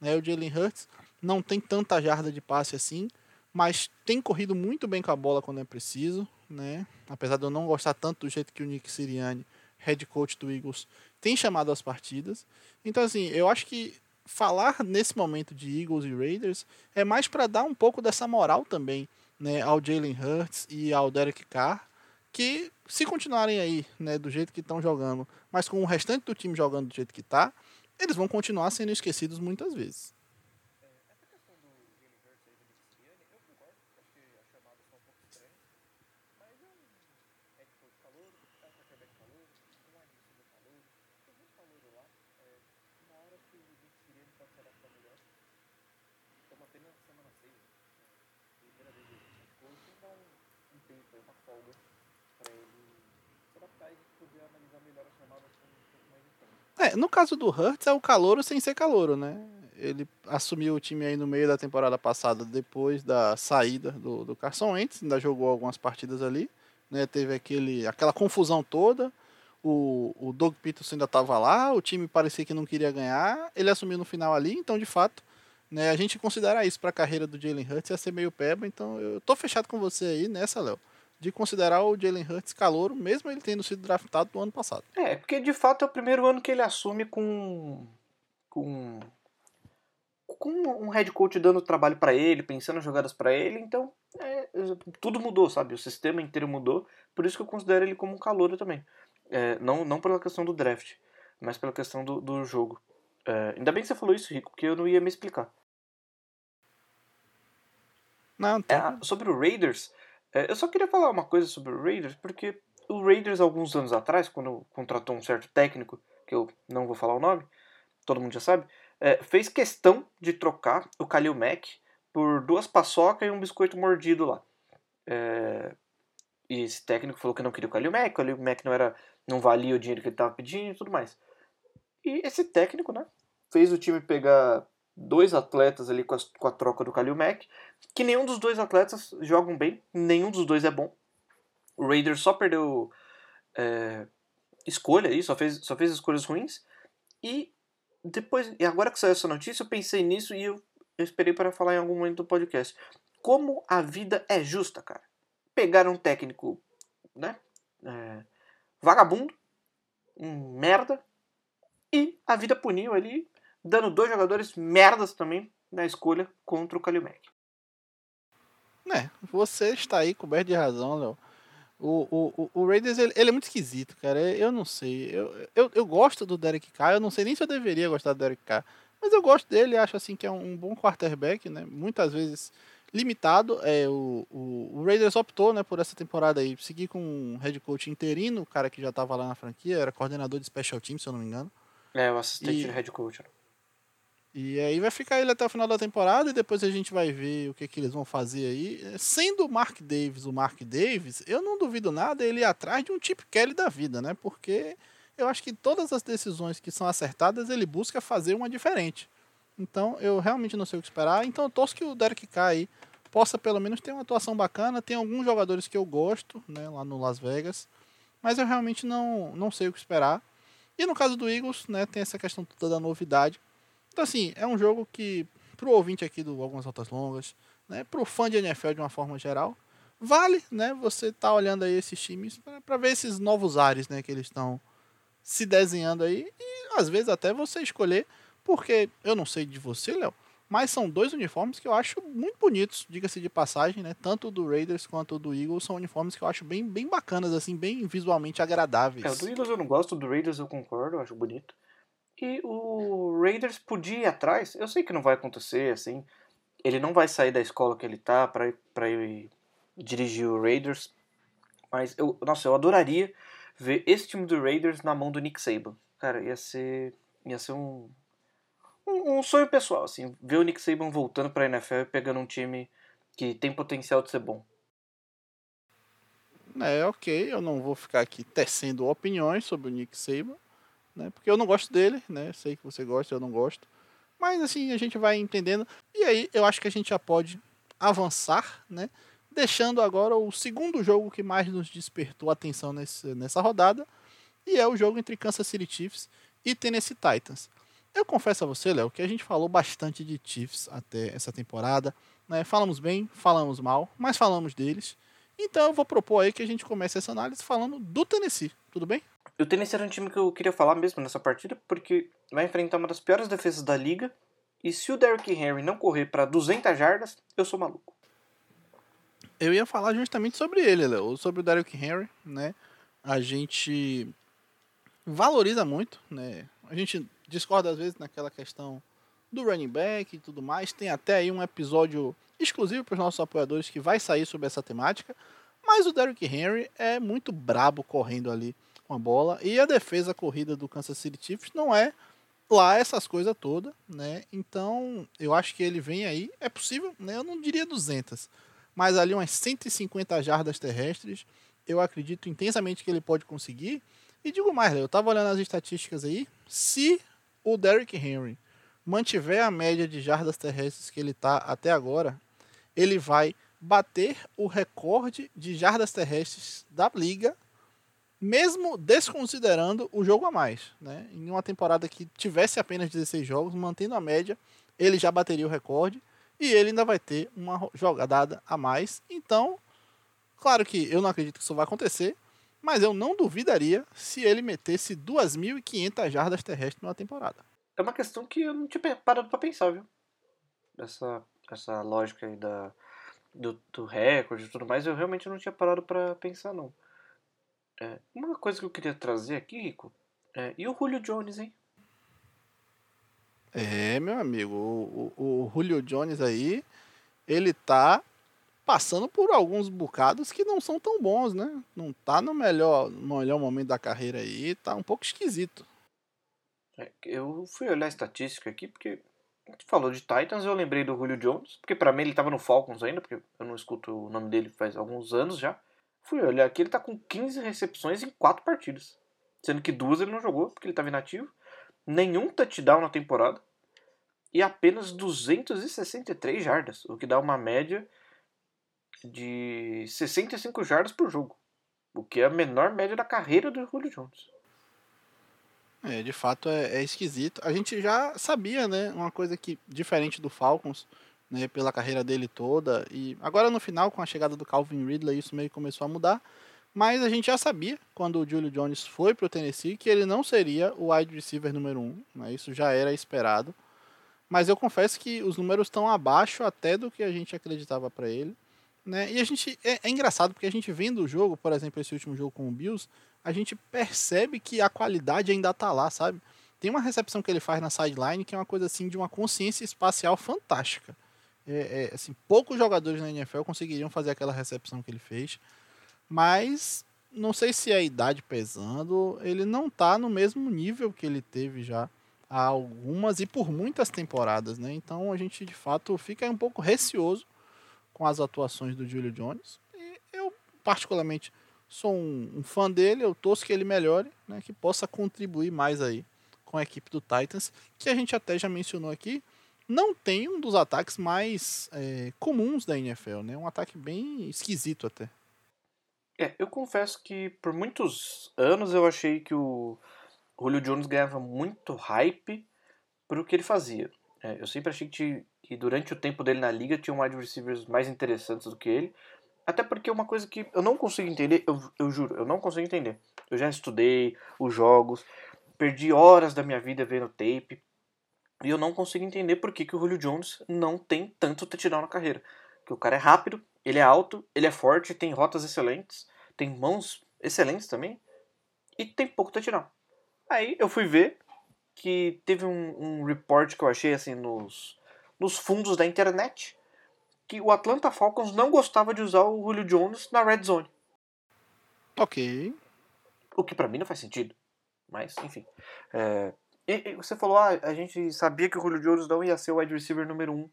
É, o Jalen Hurts não tem tanta jarda de passe assim, mas tem corrido muito bem com a bola quando é preciso, né? Apesar de eu não gostar tanto do jeito que o Nick Sirianni, head coach do Eagles, tem chamado as partidas. Então assim, eu acho que falar nesse momento de Eagles e Raiders é mais para dar um pouco dessa moral também, né, ao Jalen Hurts e ao Derek Carr, que se continuarem aí, né, do jeito que estão jogando, mas com o restante do time jogando do jeito que está, eles vão continuar sendo esquecidos muitas vezes. É, no caso do Hurts é o calouro sem ser calouro, né? ele assumiu o time aí no meio da temporada passada, depois da saída do, do Carson Wentz, ainda jogou algumas partidas ali, né? Teve aquele, aquela confusão toda, o, o Doug Peterson ainda estava lá, o time parecia que não queria ganhar, ele assumiu no final ali, então de fato, né, a gente considera isso para a carreira do Jalen Hurts ia ser meio peba, então eu tô fechado com você aí nessa, Léo, de considerar o Jalen Hurts calouro, mesmo ele tendo sido draftado no ano passado. É, porque de fato é o primeiro ano que ele assume com com com um head coach dando trabalho para ele, pensando jogadas para ele, então é, tudo mudou, sabe? O sistema inteiro mudou, por isso que eu considero ele como um calouro também. É, não, não pela questão do draft, mas pela questão do, do jogo. É, ainda bem que você falou isso, Rico, porque eu não ia me explicar. Não, tá. É, sobre o Raiders, é, eu só queria falar uma coisa sobre o Raiders, porque o Raiders, alguns anos atrás, quando contratou um certo técnico, que eu não vou falar o nome, todo mundo já sabe, é, fez questão de trocar o Khalil Mack por duas paçocas e um biscoito mordido lá. É, e esse técnico falou que não queria o Khalil Mack, o Khalil Mack não, era, não valia o dinheiro que ele estava pedindo e tudo mais. E esse técnico, né, fez o time pegar dois atletas ali com a, com a troca do Khalil Mack, que nenhum dos dois atletas jogam bem, nenhum dos dois é bom. O Raiders só perdeu é, escolha aí, só fez, só fez escolhas ruins. E depois, e agora que saiu essa notícia, eu pensei nisso e eu, eu esperei para falar em algum momento do podcast. Como a vida é justa, cara. Pegaram um técnico, né? É, vagabundo, um merda, e a vida puniu ali, dando dois jogadores merdas também na escolha contra o Kalimek. É, você está aí coberto de razão, Léo. O, o, o Raiders, ele, ele, é muito esquisito, cara. Eu não sei. Eu, eu, eu gosto do Derek Carr. Eu não sei nem se eu deveria gostar do Derek Carr. Mas eu gosto dele. Acho assim que é um, um bom quarterback, né? Muitas vezes limitado. É, o, o, o, Raiders optou né, por essa temporada aí. Seguir com um head coach interino. O cara que já estava lá na franquia. Era coordenador de special team, se eu não me engano. É, o assistente e, de head coach. Né? E aí vai ficar ele até o final da temporada e depois a gente vai ver o que, que eles vão fazer aí. Sendo o Mark Davis o Mark Davis, eu não duvido nada ele ir atrás de um Chip Kelly da vida, né? Porque eu acho que todas as decisões que são acertadas ele busca fazer uma diferente. Então eu realmente não sei o que esperar. Então eu torço que o Derek K aí possa pelo menos ter uma atuação bacana. Tem alguns jogadores que eu gosto, né, lá no Las Vegas. Mas eu realmente não, não sei o que esperar. E no caso do Eagles, né, tem essa questão toda da novidade. Então, assim, é um jogo que, pro ouvinte aqui do Algumas Rotas Longas, né, pro fã de NFL de uma forma geral, vale, né, você tá olhando aí esses times para ver esses novos ares, né, que eles estão se desenhando aí e às vezes até você escolher, porque eu não sei de você, Léo, mas são dois uniformes que eu acho muito bonitos, diga-se de passagem, né? Tanto do Raiders quanto do Eagles são uniformes que eu acho bem, bem bacanas, assim, bem visualmente agradáveis. É, do Eagles eu não gosto, do Raiders eu concordo, eu acho bonito. E o Raiders podia ir atrás. Eu sei que não vai acontecer, assim. Ele não vai sair da escola que ele tá para para ir dirigir o Raiders. Mas eu, nossa, eu adoraria ver esse time do Raiders na mão do Nick Saban. Cara, ia ser ia ser um um, um sonho pessoal, assim, ver o Nick Saban voltando para a NFL e pegando um time que tem potencial de ser bom. É, ok, eu não vou ficar aqui tecendo opiniões sobre o Nick Saban né? Porque eu não gosto dele, né? Sei que você gosta, eu não gosto. Mas assim, a gente vai entendendo. E aí eu acho que a gente já pode avançar, né? Deixando agora o segundo jogo que mais nos despertou atenção nesse, nessa rodada. E é o jogo entre Kansas City Chiefs e Tennessee Titans. Eu confesso a você, Léo, que a gente falou bastante de Chiefs até essa temporada. Né? Falamos bem, falamos mal, mas falamos deles. Então eu vou propor aí que a gente comece essa análise falando do Tennessee. Tudo bem? O Tennessee era um time que eu queria falar mesmo nessa partida, porque vai enfrentar uma das piores defesas da liga. E se o Derrick Henry não correr para 200 jardas, eu sou maluco. Eu ia falar justamente sobre ele, Léo, sobre o Derrick Henry, né? A gente valoriza muito, né? A gente discorda às vezes naquela questão do running back e tudo mais. Tem até aí um episódio exclusivo para os nossos apoiadores que vai sair sobre essa temática. Mas o Derrick Henry é muito brabo correndo ali com a bola. E a defesa corrida do Kansas City Chiefs não é lá essas coisas todas, né? Então, eu acho que ele vem aí, é possível, né? Eu não diria 200, mas ali umas 150 jardas terrestres, eu acredito intensamente que ele pode conseguir. E digo mais, eu tava olhando as estatísticas aí, se o Derrick Henry mantiver a média de jardas terrestres que ele está até agora, ele vai bater o recorde de jardas terrestres da liga, mesmo desconsiderando o jogo a mais. Né? Em uma temporada que tivesse apenas 16 jogos, mantendo a média, ele já bateria o recorde e ele ainda vai ter uma jogada a mais. Então, claro que eu não acredito que isso vai acontecer, mas eu não duvidaria se ele metesse 2.500 jardas terrestres numa temporada. É uma questão que eu não tinha parado pra pensar, viu? Essa, essa lógica aí da, do, do recorde e tudo mais, eu realmente não tinha parado para pensar, não. É, uma coisa que eu queria trazer aqui, Rico, é, e o Julio Jones, hein? É, meu amigo, o, o, o Julio Jones aí, ele tá passando por alguns bocados que não são tão bons, né? Não tá no melhor, no melhor momento da carreira aí, tá um pouco esquisito. É, eu fui olhar a estatística aqui, porque gente falou de Titans, eu lembrei do Julio Jones, porque para mim ele tava no Falcons ainda, porque eu não escuto o nome dele faz alguns anos já. Fui olhar aqui, ele tá com 15 recepções em 4 partidas. Sendo que duas ele não jogou, porque ele tava inativo. Nenhum touchdown na temporada. E apenas 263 jardas, o que dá uma média de 65 jardas por jogo. O que é a menor média da carreira do Julio Jones. É, de fato é, é, esquisito. A gente já sabia, né? Uma coisa que diferente do Falcons, né? Pela carreira dele toda. E agora no final, com a chegada do Calvin Ridley, isso meio que começou a mudar. Mas a gente já sabia, quando o Julio Jones foi para o Tennessee, que ele não seria o wide receiver número um. Né, isso já era esperado. Mas eu confesso que os números estão abaixo até do que a gente acreditava para ele. Né? E a gente é, é, engraçado porque a gente vendo o jogo, por exemplo, esse último jogo com o Bills, a gente percebe que a qualidade ainda tá lá, sabe? Tem uma recepção que ele faz na sideline que é uma coisa assim de uma consciência espacial fantástica. É, é, assim, poucos jogadores na NFL conseguiriam fazer aquela recepção que ele fez, mas não sei se é a idade pesando, ele não tá no mesmo nível que ele teve já há algumas e por muitas temporadas, né? Então a gente de fato fica um pouco receoso com as atuações do Julio Jones. E eu particularmente sou um, um, fã dele, eu torço que ele melhore, né, que possa contribuir mais aí com a equipe do Titans, que a gente até já mencionou aqui, não tem um dos ataques mais é, comuns da NFL, né, um ataque bem esquisito até. É, eu confesso que por muitos anos eu achei que o Julio Jones ganhava muito hype para o que ele fazia. É, eu sempre achei que, que durante o tempo dele na liga tinha wide receivers mais interessantes do que ele, até porque é uma coisa que eu não consigo entender, eu, eu juro, eu não consigo entender. Eu já estudei os jogos, perdi horas da minha vida vendo tape, e eu não consigo entender por que, que o Julio Jones não tem tanto touchdown na carreira. Que o cara é rápido, ele é alto, ele é forte, tem rotas excelentes, tem mãos excelentes também, e tem pouco touchdown. Aí eu fui ver que teve um, um report que eu achei assim nos, nos fundos da internet que o Atlanta Falcons não gostava de usar o Julio Jones na red zone. Ok. O que para mim não faz sentido. Mas, enfim. É... E, e, você falou, ah, a gente sabia que o Julio Jones não ia ser o wide receiver número 1 um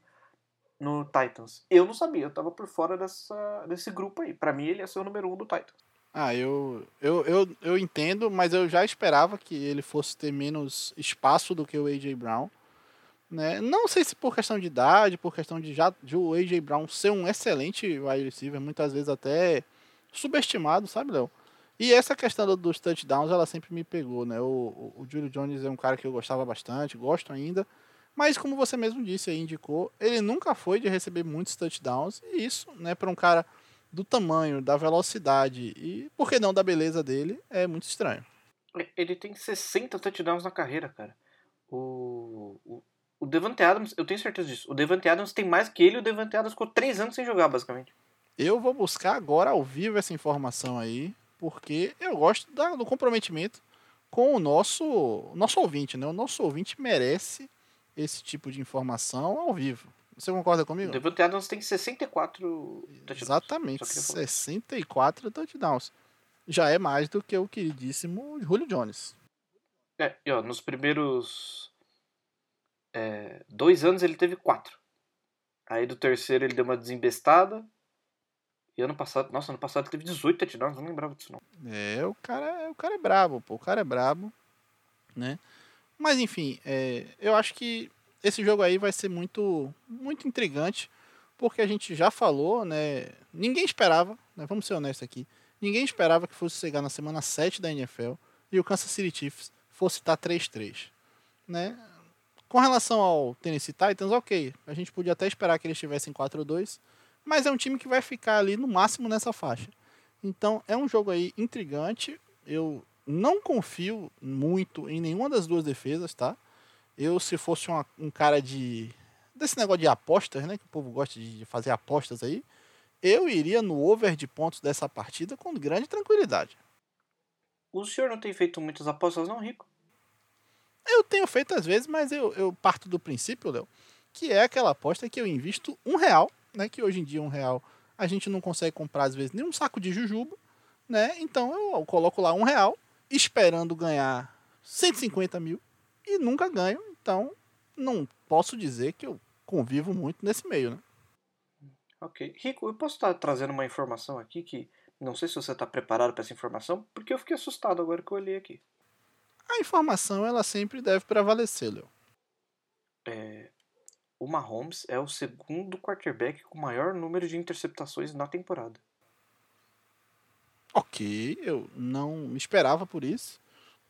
no Titans. Eu não sabia, eu tava por fora dessa, desse grupo aí. Para mim, ele ia ser o número 1 um do Titans. Ah, eu, eu, eu, eu entendo, mas eu já esperava que ele fosse ter menos espaço do que o A.J. Brown. Né? Não sei se por questão de idade, por questão de já de o AJ Brown ser um excelente wide receiver, muitas vezes até subestimado, sabe, Léo? E essa questão dos touchdowns, ela sempre me pegou, né? O, o, o Julio Jones é um cara que eu gostava bastante, gosto ainda, mas como você mesmo disse aí, indicou, ele nunca foi de receber muitos touchdowns, e isso, né, para um cara do tamanho, da velocidade e, por que não, da beleza dele, é muito estranho. Ele tem 60 touchdowns na carreira, cara. O, o Devante Adams, eu tenho certeza disso. O Devante Adams tem mais que ele o Devante Adams ficou três anos sem jogar, basicamente. Eu vou buscar agora ao vivo essa informação aí, porque eu gosto da, do comprometimento com o nosso, nosso ouvinte, né? O nosso ouvinte merece esse tipo de informação ao vivo. Você concorda comigo? O Devante Adams tem 64 touchdowns. Exatamente, 64 touchdowns. Já é mais do que o queridíssimo Julio Jones. É, e ó, nos primeiros é, dois anos ele teve quatro. Aí do terceiro ele deu uma desembestada. E ano passado, nossa, ano passado ele teve 18 touchdowns, não lembrava disso não. É, o cara, o cara é brabo, pô, o cara é brabo, né? Mas enfim, é, eu acho que esse jogo aí vai ser muito, muito intrigante, porque a gente já falou, né? Ninguém esperava, né, vamos ser honestos aqui, ninguém esperava que fosse chegar na semana 7 da NFL e o Kansas City Chiefs fosse estar 3-3. Né? Com relação ao Tennessee Titans, ok, a gente podia até esperar que eles estivessem 4-2, mas é um time que vai ficar ali no máximo nessa faixa. Então é um jogo aí intrigante. Eu não confio muito em nenhuma das duas defesas, tá? Eu, se fosse uma, um cara de. desse negócio de apostas, né? Que o povo gosta de fazer apostas aí, eu iria no over de pontos dessa partida com grande tranquilidade. O senhor não tem feito muitas apostas, não, Rico? Eu tenho feito às vezes, mas eu, eu parto do princípio, Léo, que é aquela aposta que eu invisto um real, né? Que hoje em dia um real a gente não consegue comprar às vezes nem um saco de jujuba, né? Então eu coloco lá um real, esperando ganhar 150 mil e nunca ganho. Então não posso dizer que eu convivo muito nesse meio, né? Ok. Rico, eu posso estar trazendo uma informação aqui que não sei se você está preparado para essa informação, porque eu fiquei assustado agora que eu olhei aqui. A informação ela sempre deve prevalecer, Léo. É, o Mahomes é o segundo quarterback com maior número de interceptações na temporada. Ok, eu não esperava por isso.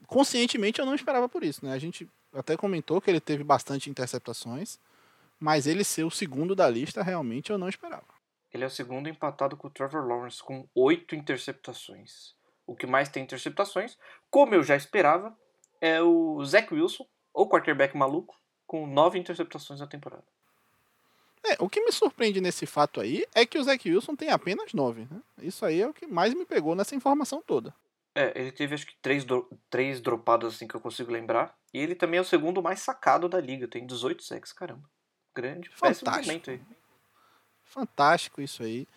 Conscientemente eu não esperava por isso, né? A gente até comentou que ele teve bastante interceptações, mas ele ser o segundo da lista realmente eu não esperava. Ele é o segundo empatado com o Trevor Lawrence com oito interceptações. O que mais tem interceptações, como eu já esperava, é o Zach Wilson, ou quarterback maluco, com nove interceptações na temporada. É, o que me surpreende nesse fato aí é que o Zach Wilson tem apenas nove. Né? Isso aí é o que mais me pegou nessa informação toda. É, ele teve acho que três, do, três dropadas assim que eu consigo lembrar. E ele também é o segundo mais sacado da liga. Tem 18 sacks, caramba. Grande, Fantástico. aí. Fantástico isso aí.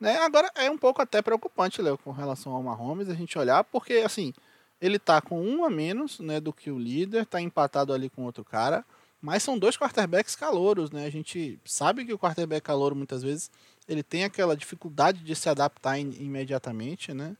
Né? Agora é um pouco até preocupante, Léo, com relação ao Mahomes, a gente olhar, porque assim, ele tá com um a menos né, do que o líder, tá empatado ali com outro cara. Mas são dois quarterbacks calouros, né? A gente sabe que o quarterback calouro muitas vezes ele tem aquela dificuldade de se adaptar in, imediatamente, né?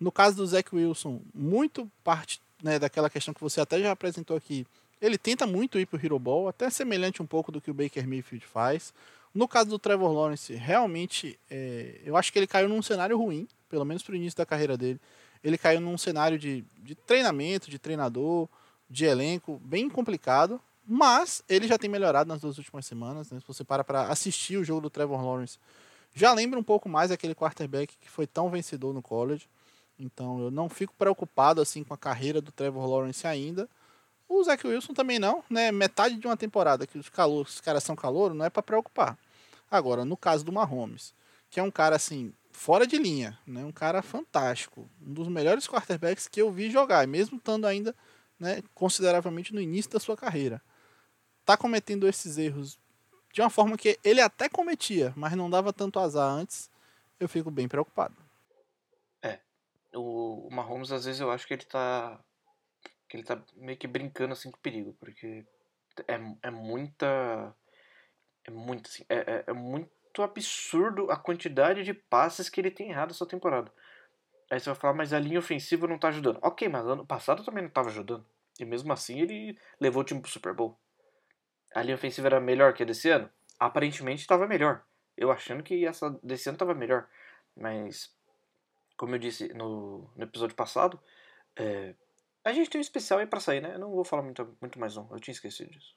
No caso do Zach Wilson, muito parte né, daquela questão que você até já apresentou aqui, ele tenta muito ir para o Hero Ball, até semelhante um pouco do que o Baker Mayfield faz. No caso do Trevor Lawrence, realmente, é, eu acho que ele caiu num cenário ruim, pelo menos para o início da carreira dele. Ele caiu num cenário de, de treinamento, de treinador, de elenco, bem complicado. Mas ele já tem melhorado nas duas últimas semanas. Né? Se você para para assistir o jogo do Trevor Lawrence, já lembra um pouco mais aquele quarterback que foi tão vencedor no college. Então eu não fico preocupado assim com a carreira do Trevor Lawrence ainda. O Zach Wilson também não, né? Metade de uma temporada que os, calor, os caras são calor, não é para preocupar. Agora, no caso do Mahomes, que é um cara assim, fora de linha, né? Um cara fantástico, um dos melhores quarterbacks que eu vi jogar, mesmo estando ainda, né, consideravelmente no início da sua carreira tá cometendo esses erros de uma forma que ele até cometia, mas não dava tanto azar antes, eu fico bem preocupado. É. O, Mahomes, às vezes, eu acho que ele tá. que ele tá meio que brincando assim com o perigo, porque é, é muita. É muito assim. É, é, é muito absurdo a quantidade de passes que ele tem errado essa temporada. Aí você vai falar, mas a linha ofensiva não tá ajudando. Ok, mas ano passado também não tava ajudando. E mesmo assim ele levou o time pro Super Bowl a linha ofensiva era melhor que a desse ano? Aparentemente estava melhor. Eu achando que essa desse ano estava melhor. Mas, como eu disse no, no episódio passado, é, a gente tem um especial aí pra sair, né? Eu não vou falar muito, muito mais não. Eu tinha esquecido disso.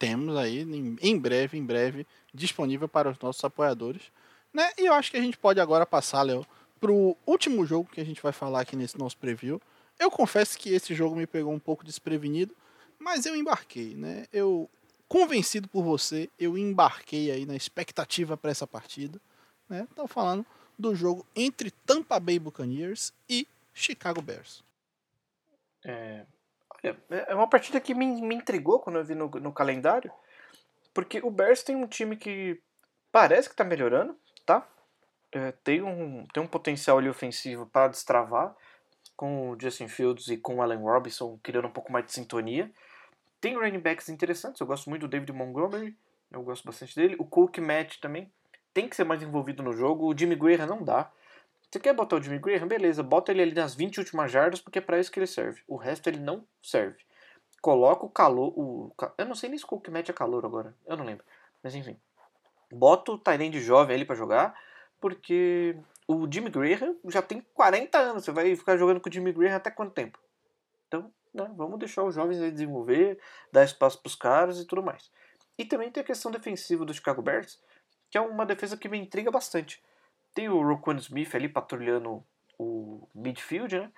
Temos aí, em breve, em breve, disponível para os nossos apoiadores. Né? E eu acho que a gente pode agora passar, Léo, pro último jogo que a gente vai falar aqui nesse nosso preview. Eu confesso que esse jogo me pegou um pouco desprevenido, mas eu embarquei, né? Eu convencido por você, eu embarquei aí na expectativa para essa partida. Né? Estou falando do jogo entre Tampa Bay Buccaneers e Chicago Bears. É, é uma partida que me, me intrigou quando eu vi no, no calendário, porque o Bears tem um time que parece que está melhorando, tá? É, tem, um, tem um potencial ali ofensivo para destravar com o Justin Fields e com o Allen Robinson criando um pouco mais de sintonia. Tem running backs interessantes, eu gosto muito do David Montgomery, eu gosto bastante dele. O Cook Matt também tem que ser mais envolvido no jogo. O Jimmy Graham não dá. Você quer botar o Jimmy Graham? Beleza, bota ele ali nas 20 últimas jardas, porque é para isso que ele serve. O resto ele não serve. coloca o calor. O, eu não sei nem se o que mete a calor agora. Eu não lembro. Mas enfim. Bota o Tyrande jovem ali para jogar. Porque o Jimmy Graham já tem 40 anos. Você vai ficar jogando com o Jimmy Graham até quanto tempo? Então, né, vamos deixar os jovens aí desenvolver, dar espaço pros caras e tudo mais. E também tem a questão defensiva do Chicago Bears, que é uma defesa que me intriga bastante. Tem o Roquan Smith ali patrulhando o midfield, né?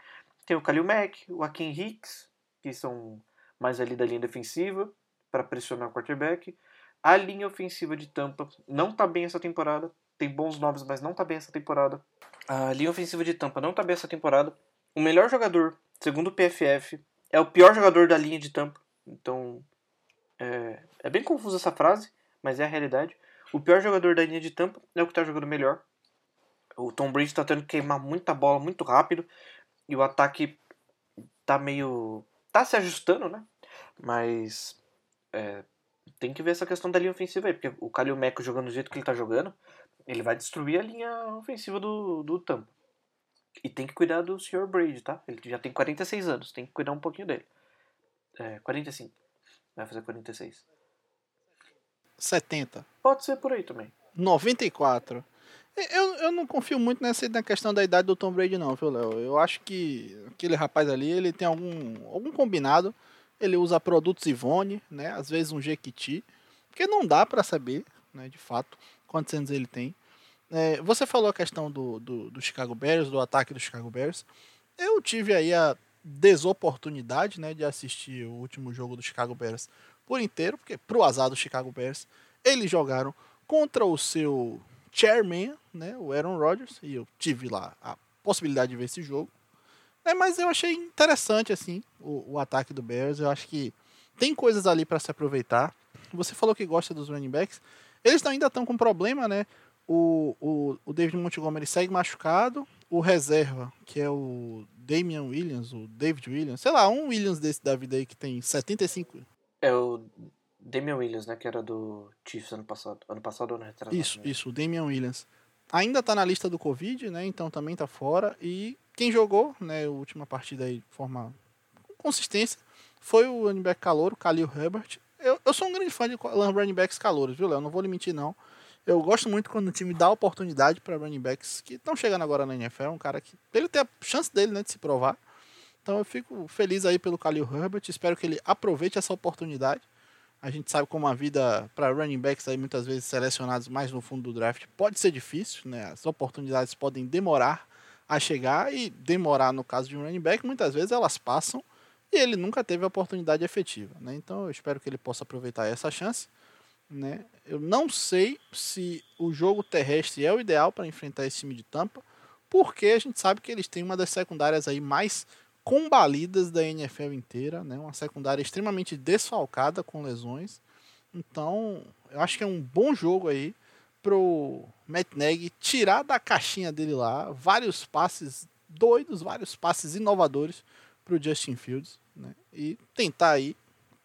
Tem o Kalil Mack, o Akin Hicks, que são mais ali da linha defensiva, para pressionar o quarterback. A linha ofensiva de Tampa não tá bem essa temporada. Tem bons nomes, mas não tá bem essa temporada. A linha ofensiva de Tampa não tá bem essa temporada. O melhor jogador, segundo o PFF, é o pior jogador da linha de Tampa. Então, é, é bem confusa essa frase, mas é a realidade. O pior jogador da linha de Tampa é o que tá jogando melhor. O Tom Brady tá tendo que queimar muita bola muito rápido. E o ataque tá meio. tá se ajustando, né? Mas. É, tem que ver essa questão da linha ofensiva aí. Porque o Kalil Meco jogando do jeito que ele tá jogando, ele vai destruir a linha ofensiva do, do Tampa. E tem que cuidar do Sr. Brady, tá? Ele já tem 46 anos, tem que cuidar um pouquinho dele. É, 45. Vai fazer 46. 70. Pode ser por aí também. 94. Eu, eu não confio muito nessa na questão da idade do Tom Brady, não, viu, Léo? Eu acho que aquele rapaz ali, ele tem algum, algum combinado. Ele usa produtos Ivone, né? Às vezes um Jequiti. Porque não dá para saber, né, de fato, quantos anos ele tem. É, você falou a questão do, do, do, Chicago Bears, do ataque do Chicago Bears. Eu tive aí a desoportunidade né, de assistir o último jogo do Chicago Bears por inteiro, porque pro azar do Chicago Bears, eles jogaram contra o seu chairman, né, o Aaron Rodgers, e eu tive lá a possibilidade de ver esse jogo. É, mas eu achei interessante assim o, o ataque do Bears. Eu acho que tem coisas ali para se aproveitar. Você falou que gosta dos running backs. Eles ainda estão com problema, né? O, o, o David Montgomery segue machucado. O reserva, que é o Damian Williams, o David Williams, sei lá, um Williams desse da vida aí que tem 75. É o Damian Williams, né? Que era do Chiefs ano passado. Ano passado ou ano retrasado? Isso, né? isso, o Damian Williams. Ainda tá na lista do Covid, né? Então também tá fora. E quem jogou, né, a última partida aí de forma consistência, foi o running back calor, o Khalil Herbert. Eu, eu sou um grande fã de running backs calouros, viu, Léo? Não vou lhe mentir, não. Eu gosto muito quando o time dá oportunidade para running backs que estão chegando agora na NFL. Um cara que. Ele tem a chance dele né, de se provar. Então eu fico feliz aí pelo Khalil Herbert. Espero que ele aproveite essa oportunidade. A gente sabe como a vida para running backs aí muitas vezes selecionados mais no fundo do draft pode ser difícil, né? As oportunidades podem demorar a chegar e demorar no caso de um running back, muitas vezes elas passam e ele nunca teve a oportunidade efetiva, né? Então eu espero que ele possa aproveitar essa chance, né? Eu não sei se o jogo terrestre é o ideal para enfrentar esse time de Tampa, porque a gente sabe que eles têm uma das secundárias aí mais combalidas da NFL inteira, né? Uma secundária extremamente desfalcada com lesões. Então, eu acho que é um bom jogo aí pro Matt Nagy tirar da caixinha dele lá vários passes doidos, vários passes inovadores pro Justin Fields, né? E tentar aí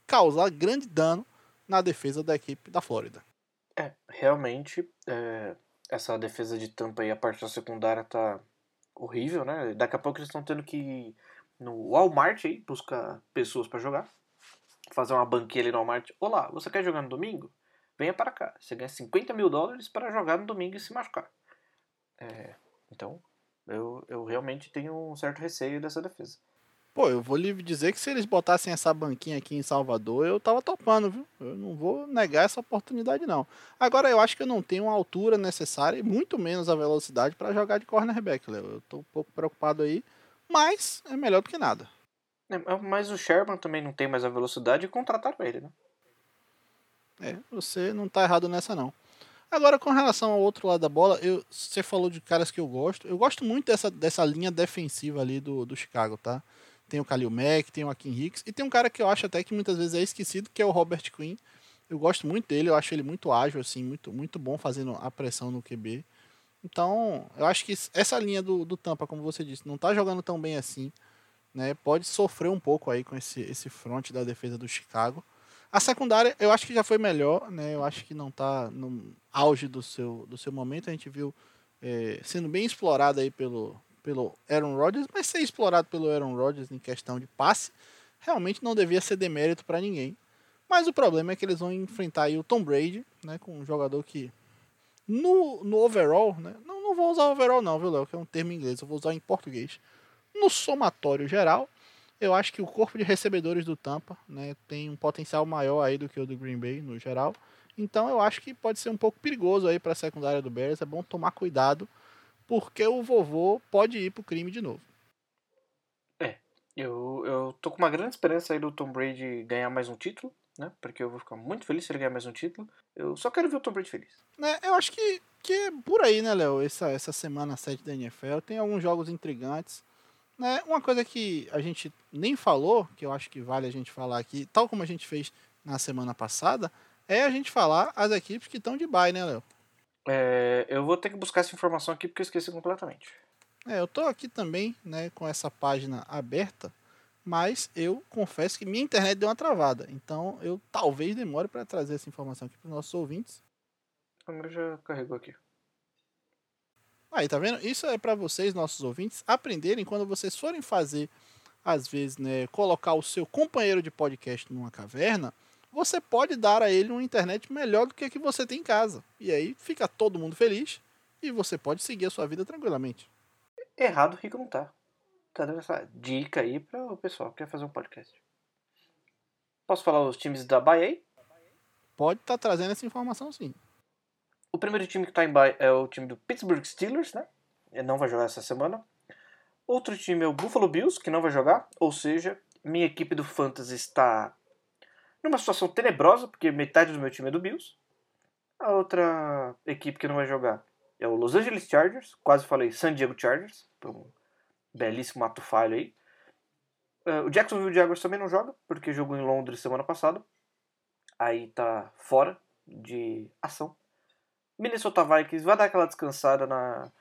causar grande dano na defesa da equipe da Flórida. É, realmente, é, essa defesa de tampa aí, a parte da secundária tá horrível, né? Daqui a pouco eles estão tendo que no Walmart aí, buscar pessoas para jogar. Fazer uma banquinha ali no Walmart. Olá, você quer jogar no domingo? Venha para cá. Você ganha 50 mil dólares para jogar no domingo e se machucar. É, então, eu, eu realmente tenho um certo receio dessa defesa. Pô, eu vou lhe dizer que se eles botassem essa banquinha aqui em Salvador, eu tava topando, viu? Eu não vou negar essa oportunidade, não. Agora, eu acho que eu não tenho a altura necessária e muito menos a velocidade para jogar de cornerback, Léo. Eu tô um pouco preocupado aí mas é melhor do que nada. É, mas o Sherman também não tem mais a velocidade e contrataram ele, né? É, você não tá errado nessa não. Agora, com relação ao outro lado da bola, eu, você falou de caras que eu gosto. Eu gosto muito dessa, dessa linha defensiva ali do, do Chicago, tá? Tem o Khalil Mack, tem o Akin Hicks, e tem um cara que eu acho até que muitas vezes é esquecido, que é o Robert Quinn. Eu gosto muito dele, eu acho ele muito ágil, assim, muito, muito bom fazendo a pressão no QB. Então, eu acho que essa linha do, do Tampa, como você disse, não está jogando tão bem assim. Né? Pode sofrer um pouco aí com esse, esse front da defesa do Chicago. A secundária, eu acho que já foi melhor, né? Eu acho que não está no auge do seu, do seu momento. A gente viu é, sendo bem explorado aí pelo, pelo Aaron Rodgers, mas ser explorado pelo Aaron Rodgers em questão de passe, realmente não devia ser demérito para ninguém. Mas o problema é que eles vão enfrentar aí o Tom Brady, né, com um jogador que no, no overall, né, não, não vou usar overall não, viu, Léo, que é um termo em inglês, eu vou usar em português. No somatório geral, eu acho que o corpo de recebedores do Tampa, né, tem um potencial maior aí do que o do Green Bay no geral. Então eu acho que pode ser um pouco perigoso aí para a secundária do Bears, é bom tomar cuidado, porque o vovô pode ir pro crime de novo. É, eu, eu tô com uma grande esperança aí do Tom Brady ganhar mais um título, né? Porque eu vou ficar muito feliz se ele ganhar mais um título. Eu só quero ver o Tom Brady feliz. É, eu acho que, que é por aí, né, Léo? Essa, essa semana 7 da NFL tem alguns jogos intrigantes. Né? Uma coisa que a gente nem falou, que eu acho que vale a gente falar aqui, tal como a gente fez na semana passada, é a gente falar as equipes que estão de bye, né, Léo? É, eu vou ter que buscar essa informação aqui porque eu esqueci completamente. É, eu tô aqui também, né, com essa página aberta, mas eu confesso que minha internet deu uma travada. Então eu talvez demore para trazer essa informação aqui para os nossos ouvintes. A câmera já carregou aqui. Aí, tá vendo? Isso é para vocês, nossos ouvintes, aprenderem quando vocês forem fazer, às vezes, né, colocar o seu companheiro de podcast numa caverna, você pode dar a ele uma internet melhor do que a que você tem em casa. E aí fica todo mundo feliz e você pode seguir a sua vida tranquilamente. Errado Rico não tá. Dando essa dica aí para o pessoal que quer fazer um podcast. Posso falar os times da Bahia aí? Pode estar tá trazendo essa informação sim. O primeiro time que está em bye é o time do Pittsburgh Steelers, né? Ele não vai jogar essa semana. Outro time é o Buffalo Bills, que não vai jogar. Ou seja, minha equipe do Fantasy está numa situação tenebrosa, porque metade do meu time é do Bills. A outra equipe que não vai jogar é o Los Angeles Chargers. Quase falei San Diego Chargers, por um belíssimo ato falho aí. Uh, o Jacksonville Jaguars também não joga, porque jogou em Londres semana passada. Aí tá fora de ação. Minnesota Vikings vai dar aquela descansada na,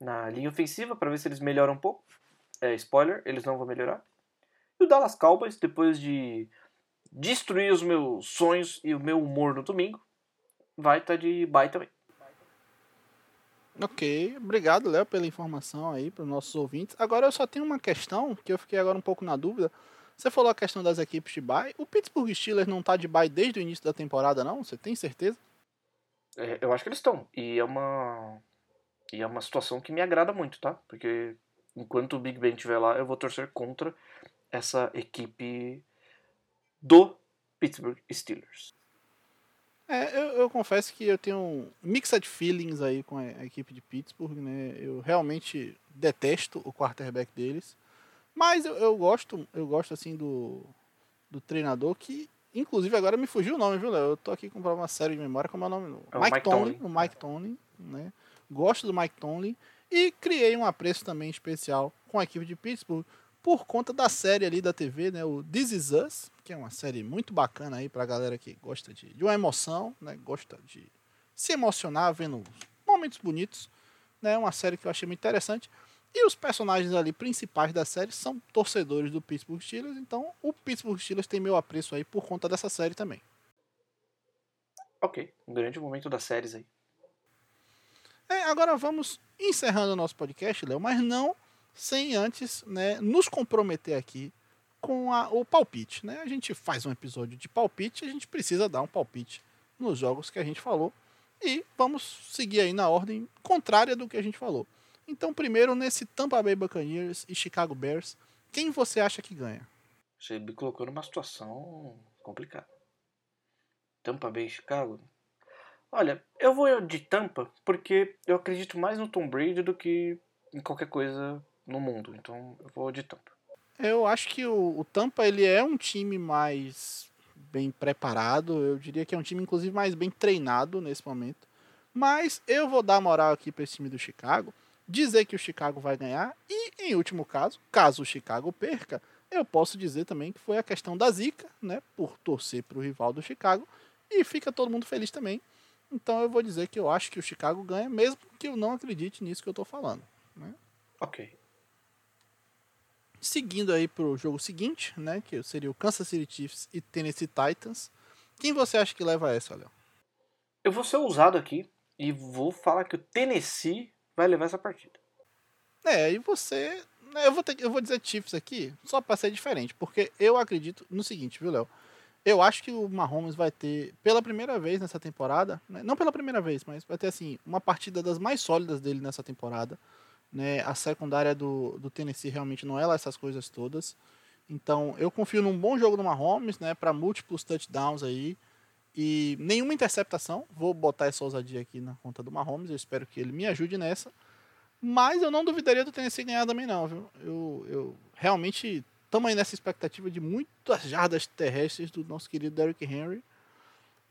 na linha ofensiva para ver se eles melhoram um pouco. É, spoiler, eles não vão melhorar. E o Dallas Cowboys, depois de destruir os meus sonhos e o meu humor no domingo, vai estar tá de bye também. Ok, obrigado, Léo, pela informação aí para os nossos ouvintes. Agora eu só tenho uma questão que eu fiquei agora um pouco na dúvida. Você falou a questão das equipes de bye. O Pittsburgh Steelers não está de bye desde o início da temporada, não? Você tem certeza? É, eu acho que eles estão. E é uma. E é uma situação que me agrada muito, tá? Porque enquanto o Big Ben estiver lá, eu vou torcer contra essa equipe do Pittsburgh Steelers. É, eu, eu, confesso que eu tenho mixed feelings aí com a, a, equipe de Pittsburgh, né? Eu realmente detesto o quarterback deles, mas eu, eu gosto, eu gosto assim do, do treinador que Inclusive, agora me fugiu o nome, viu, Léo? Eu tô aqui com uma série de memória, como é o nome? É o Mike, Mike Tomlin, o Mike Tomlin, né? Gosto do Mike Tomlin e criei um apreço também especial com a equipe de Pittsburgh por conta da série ali da TV, né? O This Is Us, que é uma série muito bacana aí pra galera que gosta de, de uma emoção, né? Gosta de se emocionar vendo momentos bonitos, né? Uma série que eu achei muito interessante. E os personagens ali principais da série são torcedores do Pittsburgh Steelers, então o Pittsburgh Steelers tem meu apreço aí por conta dessa série também. Ok, um grande momento das séries aí. É, agora vamos encerrando o nosso podcast, Léo, mas não sem antes né, nos comprometer aqui com a, o palpite. Né? A gente faz um episódio de palpite, a gente precisa dar um palpite nos jogos que a gente falou. E vamos seguir aí na ordem contrária do que a gente falou. Então, primeiro, nesse Tampa Bay Buccaneers e Chicago Bears, quem você acha que ganha? Você me colocou numa situação complicada. Tampa Bay e Chicago? Olha, eu vou de Tampa porque eu acredito mais no Tom Brady do que em qualquer coisa no mundo. Então, eu vou de Tampa. Eu acho que o, o Tampa ele é um time mais bem preparado. Eu diria que é um time, inclusive, mais bem treinado nesse momento. Mas eu vou dar moral aqui para esse time do Chicago dizer que o Chicago vai ganhar e, em último caso, caso o Chicago perca, eu posso dizer também que foi a questão da zica, né, por torcer para o rival do Chicago e fica todo mundo feliz também. Então eu vou dizer que eu acho que o Chicago ganha, mesmo que eu não acredite nisso que eu estou falando. Né? Ok. Seguindo aí para o jogo seguinte, né, que seria o Kansas City Chiefs e Tennessee Titans. Quem você acha que leva essa, Léo? Eu vou ser ousado aqui e vou falar que o Tennessee vai levar essa partida. É, e você Eu vou, ter, eu vou dizer Chiefs aqui, só para ser diferente, porque eu acredito no seguinte, viu, Léo? Eu acho que o Mahomes vai ter, pela primeira vez nessa temporada, né? não pela primeira vez, mas vai ter assim, uma partida das mais sólidas dele nessa temporada. Né? A secundária do, do Tennessee realmente não é lá essas coisas todas. Então, eu confio num bom jogo do Mahomes, né, para múltiplos touchdowns aí e nenhuma interceptação. Vou botar essa ousadia aqui na conta do Mahomes, eu espero que ele me ajude nessa. Mas eu não duvidaria do Tennessee ganhar também não, viu? Eu, eu realmente estamos aí nessa expectativa de muitas jardas terrestres do nosso querido Derrick Henry.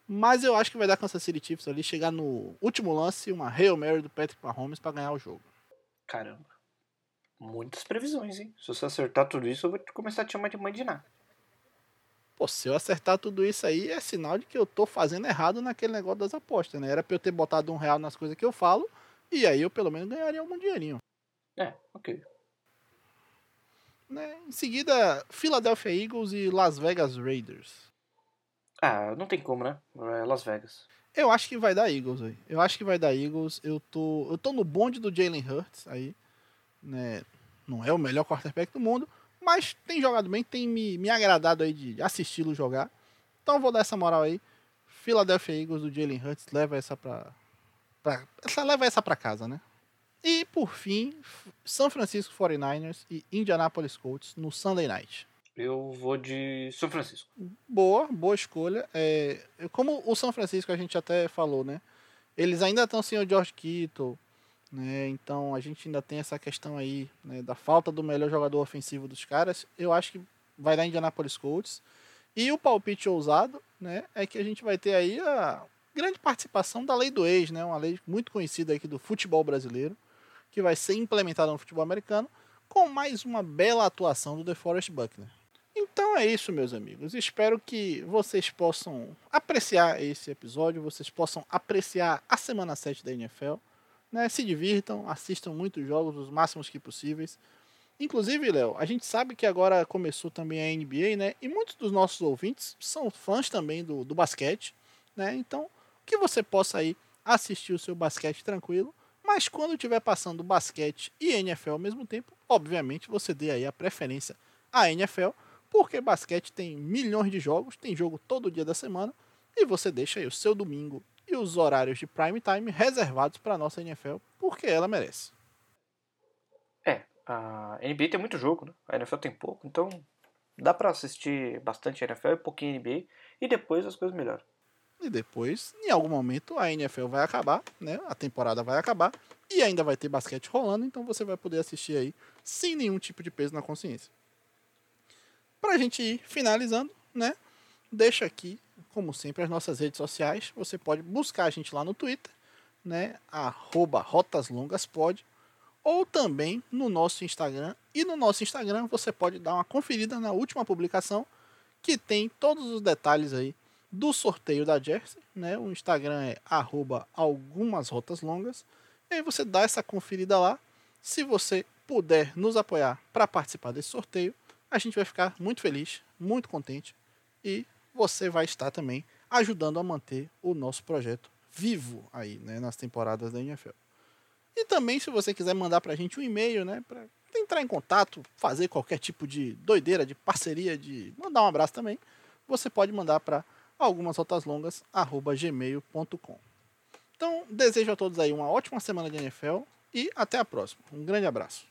Mas eu acho que vai dar Kansas City Chiefs ali, chegar no último lance, uma Hail Mary do Patrick Mahomes para ganhar o jogo. Caramba. Muitas previsões, hein? Se você acertar tudo isso, eu vou começar a te chamar de mãe de nada. Pô, se eu acertar tudo isso aí, é sinal de que eu tô fazendo errado naquele negócio das apostas, né? Era pra eu ter botado um real nas coisas que eu falo, e aí eu pelo menos ganharia algum dinheirinho. É, ok. Né? Em seguida, Philadelphia Eagles e Las Vegas Raiders. Ah, não tem como, né? É Las Vegas. Eu acho que vai dar Eagles aí. Eu acho que vai dar Eagles. Eu tô, eu tô no bonde do Jalen Hurts aí. Né? Não é o melhor quarterback do mundo, mas tem jogado bem, tem me, me agradado aí de assisti-lo jogar. Então vou dar essa moral aí. Philadelphia Eagles do Jalen Hurts leva essa pra, pra essa, leva essa pra casa, né? E por fim, São Francisco 49ers e Indianapolis Colts no Sunday Night. Eu vou de São Francisco. Boa, boa escolha. É, como o São Francisco a gente até falou, né? Eles ainda estão sem o George Kittle, né? Então a gente ainda tem essa questão aí né, da falta do melhor jogador ofensivo dos caras. Eu acho que vai dar Indianapolis Colts. E o palpite ousado, né, é que a gente vai ter aí a grande participação da lei do ex, né, uma lei muito conhecida aqui do futebol brasileiro, que vai ser implementada no futebol americano, com mais uma bela atuação do DeForest Buckner. Então é isso, meus amigos. Espero que vocês possam apreciar esse episódio, vocês possam apreciar a semana 7 da NFL. Né? Se divirtam, assistam muitos jogos, os máximos que possíveis. Inclusive, Léo, a gente sabe que agora começou também a NBA, né? E muitos dos nossos ouvintes são fãs também do, do basquete, né? Então, que você possa aí assistir o seu basquete tranquilo, mas quando estiver passando basquete e NFL ao mesmo tempo, obviamente você dê aí a preferência à NFL, porque basquete tem milhões de jogos, tem jogo todo dia da semana, e você deixa aí o seu domingo e os horários de prime time reservados para a nossa NFL, porque ela merece. É, a NBA tem muito jogo, né? a NFL tem pouco, então dá para assistir bastante NFL e pouquinho NBA e depois as coisas melhoram. E depois, em algum momento, a NFL vai acabar, né? A temporada vai acabar e ainda vai ter basquete rolando, então você vai poder assistir aí sem nenhum tipo de peso na consciência. Pra gente ir finalizando, né? Deixa aqui como sempre, as nossas redes sociais. Você pode buscar a gente lá no Twitter, né? Arroba rotaslongaspod, ou também no nosso Instagram. E no nosso Instagram você pode dar uma conferida na última publicação, que tem todos os detalhes aí do sorteio da Jersey. Né? O Instagram é arroba algumas rotas longas. E aí você dá essa conferida lá. Se você puder nos apoiar para participar desse sorteio, a gente vai ficar muito feliz, muito contente e você vai estar também ajudando a manter o nosso projeto vivo aí, né, nas temporadas da NFL. E também, se você quiser mandar para a gente um e-mail, né, para entrar em contato, fazer qualquer tipo de doideira, de parceria, de mandar um abraço também, você pode mandar para algumas gmail.com. Então, desejo a todos aí uma ótima semana de NFL e até a próxima. Um grande abraço.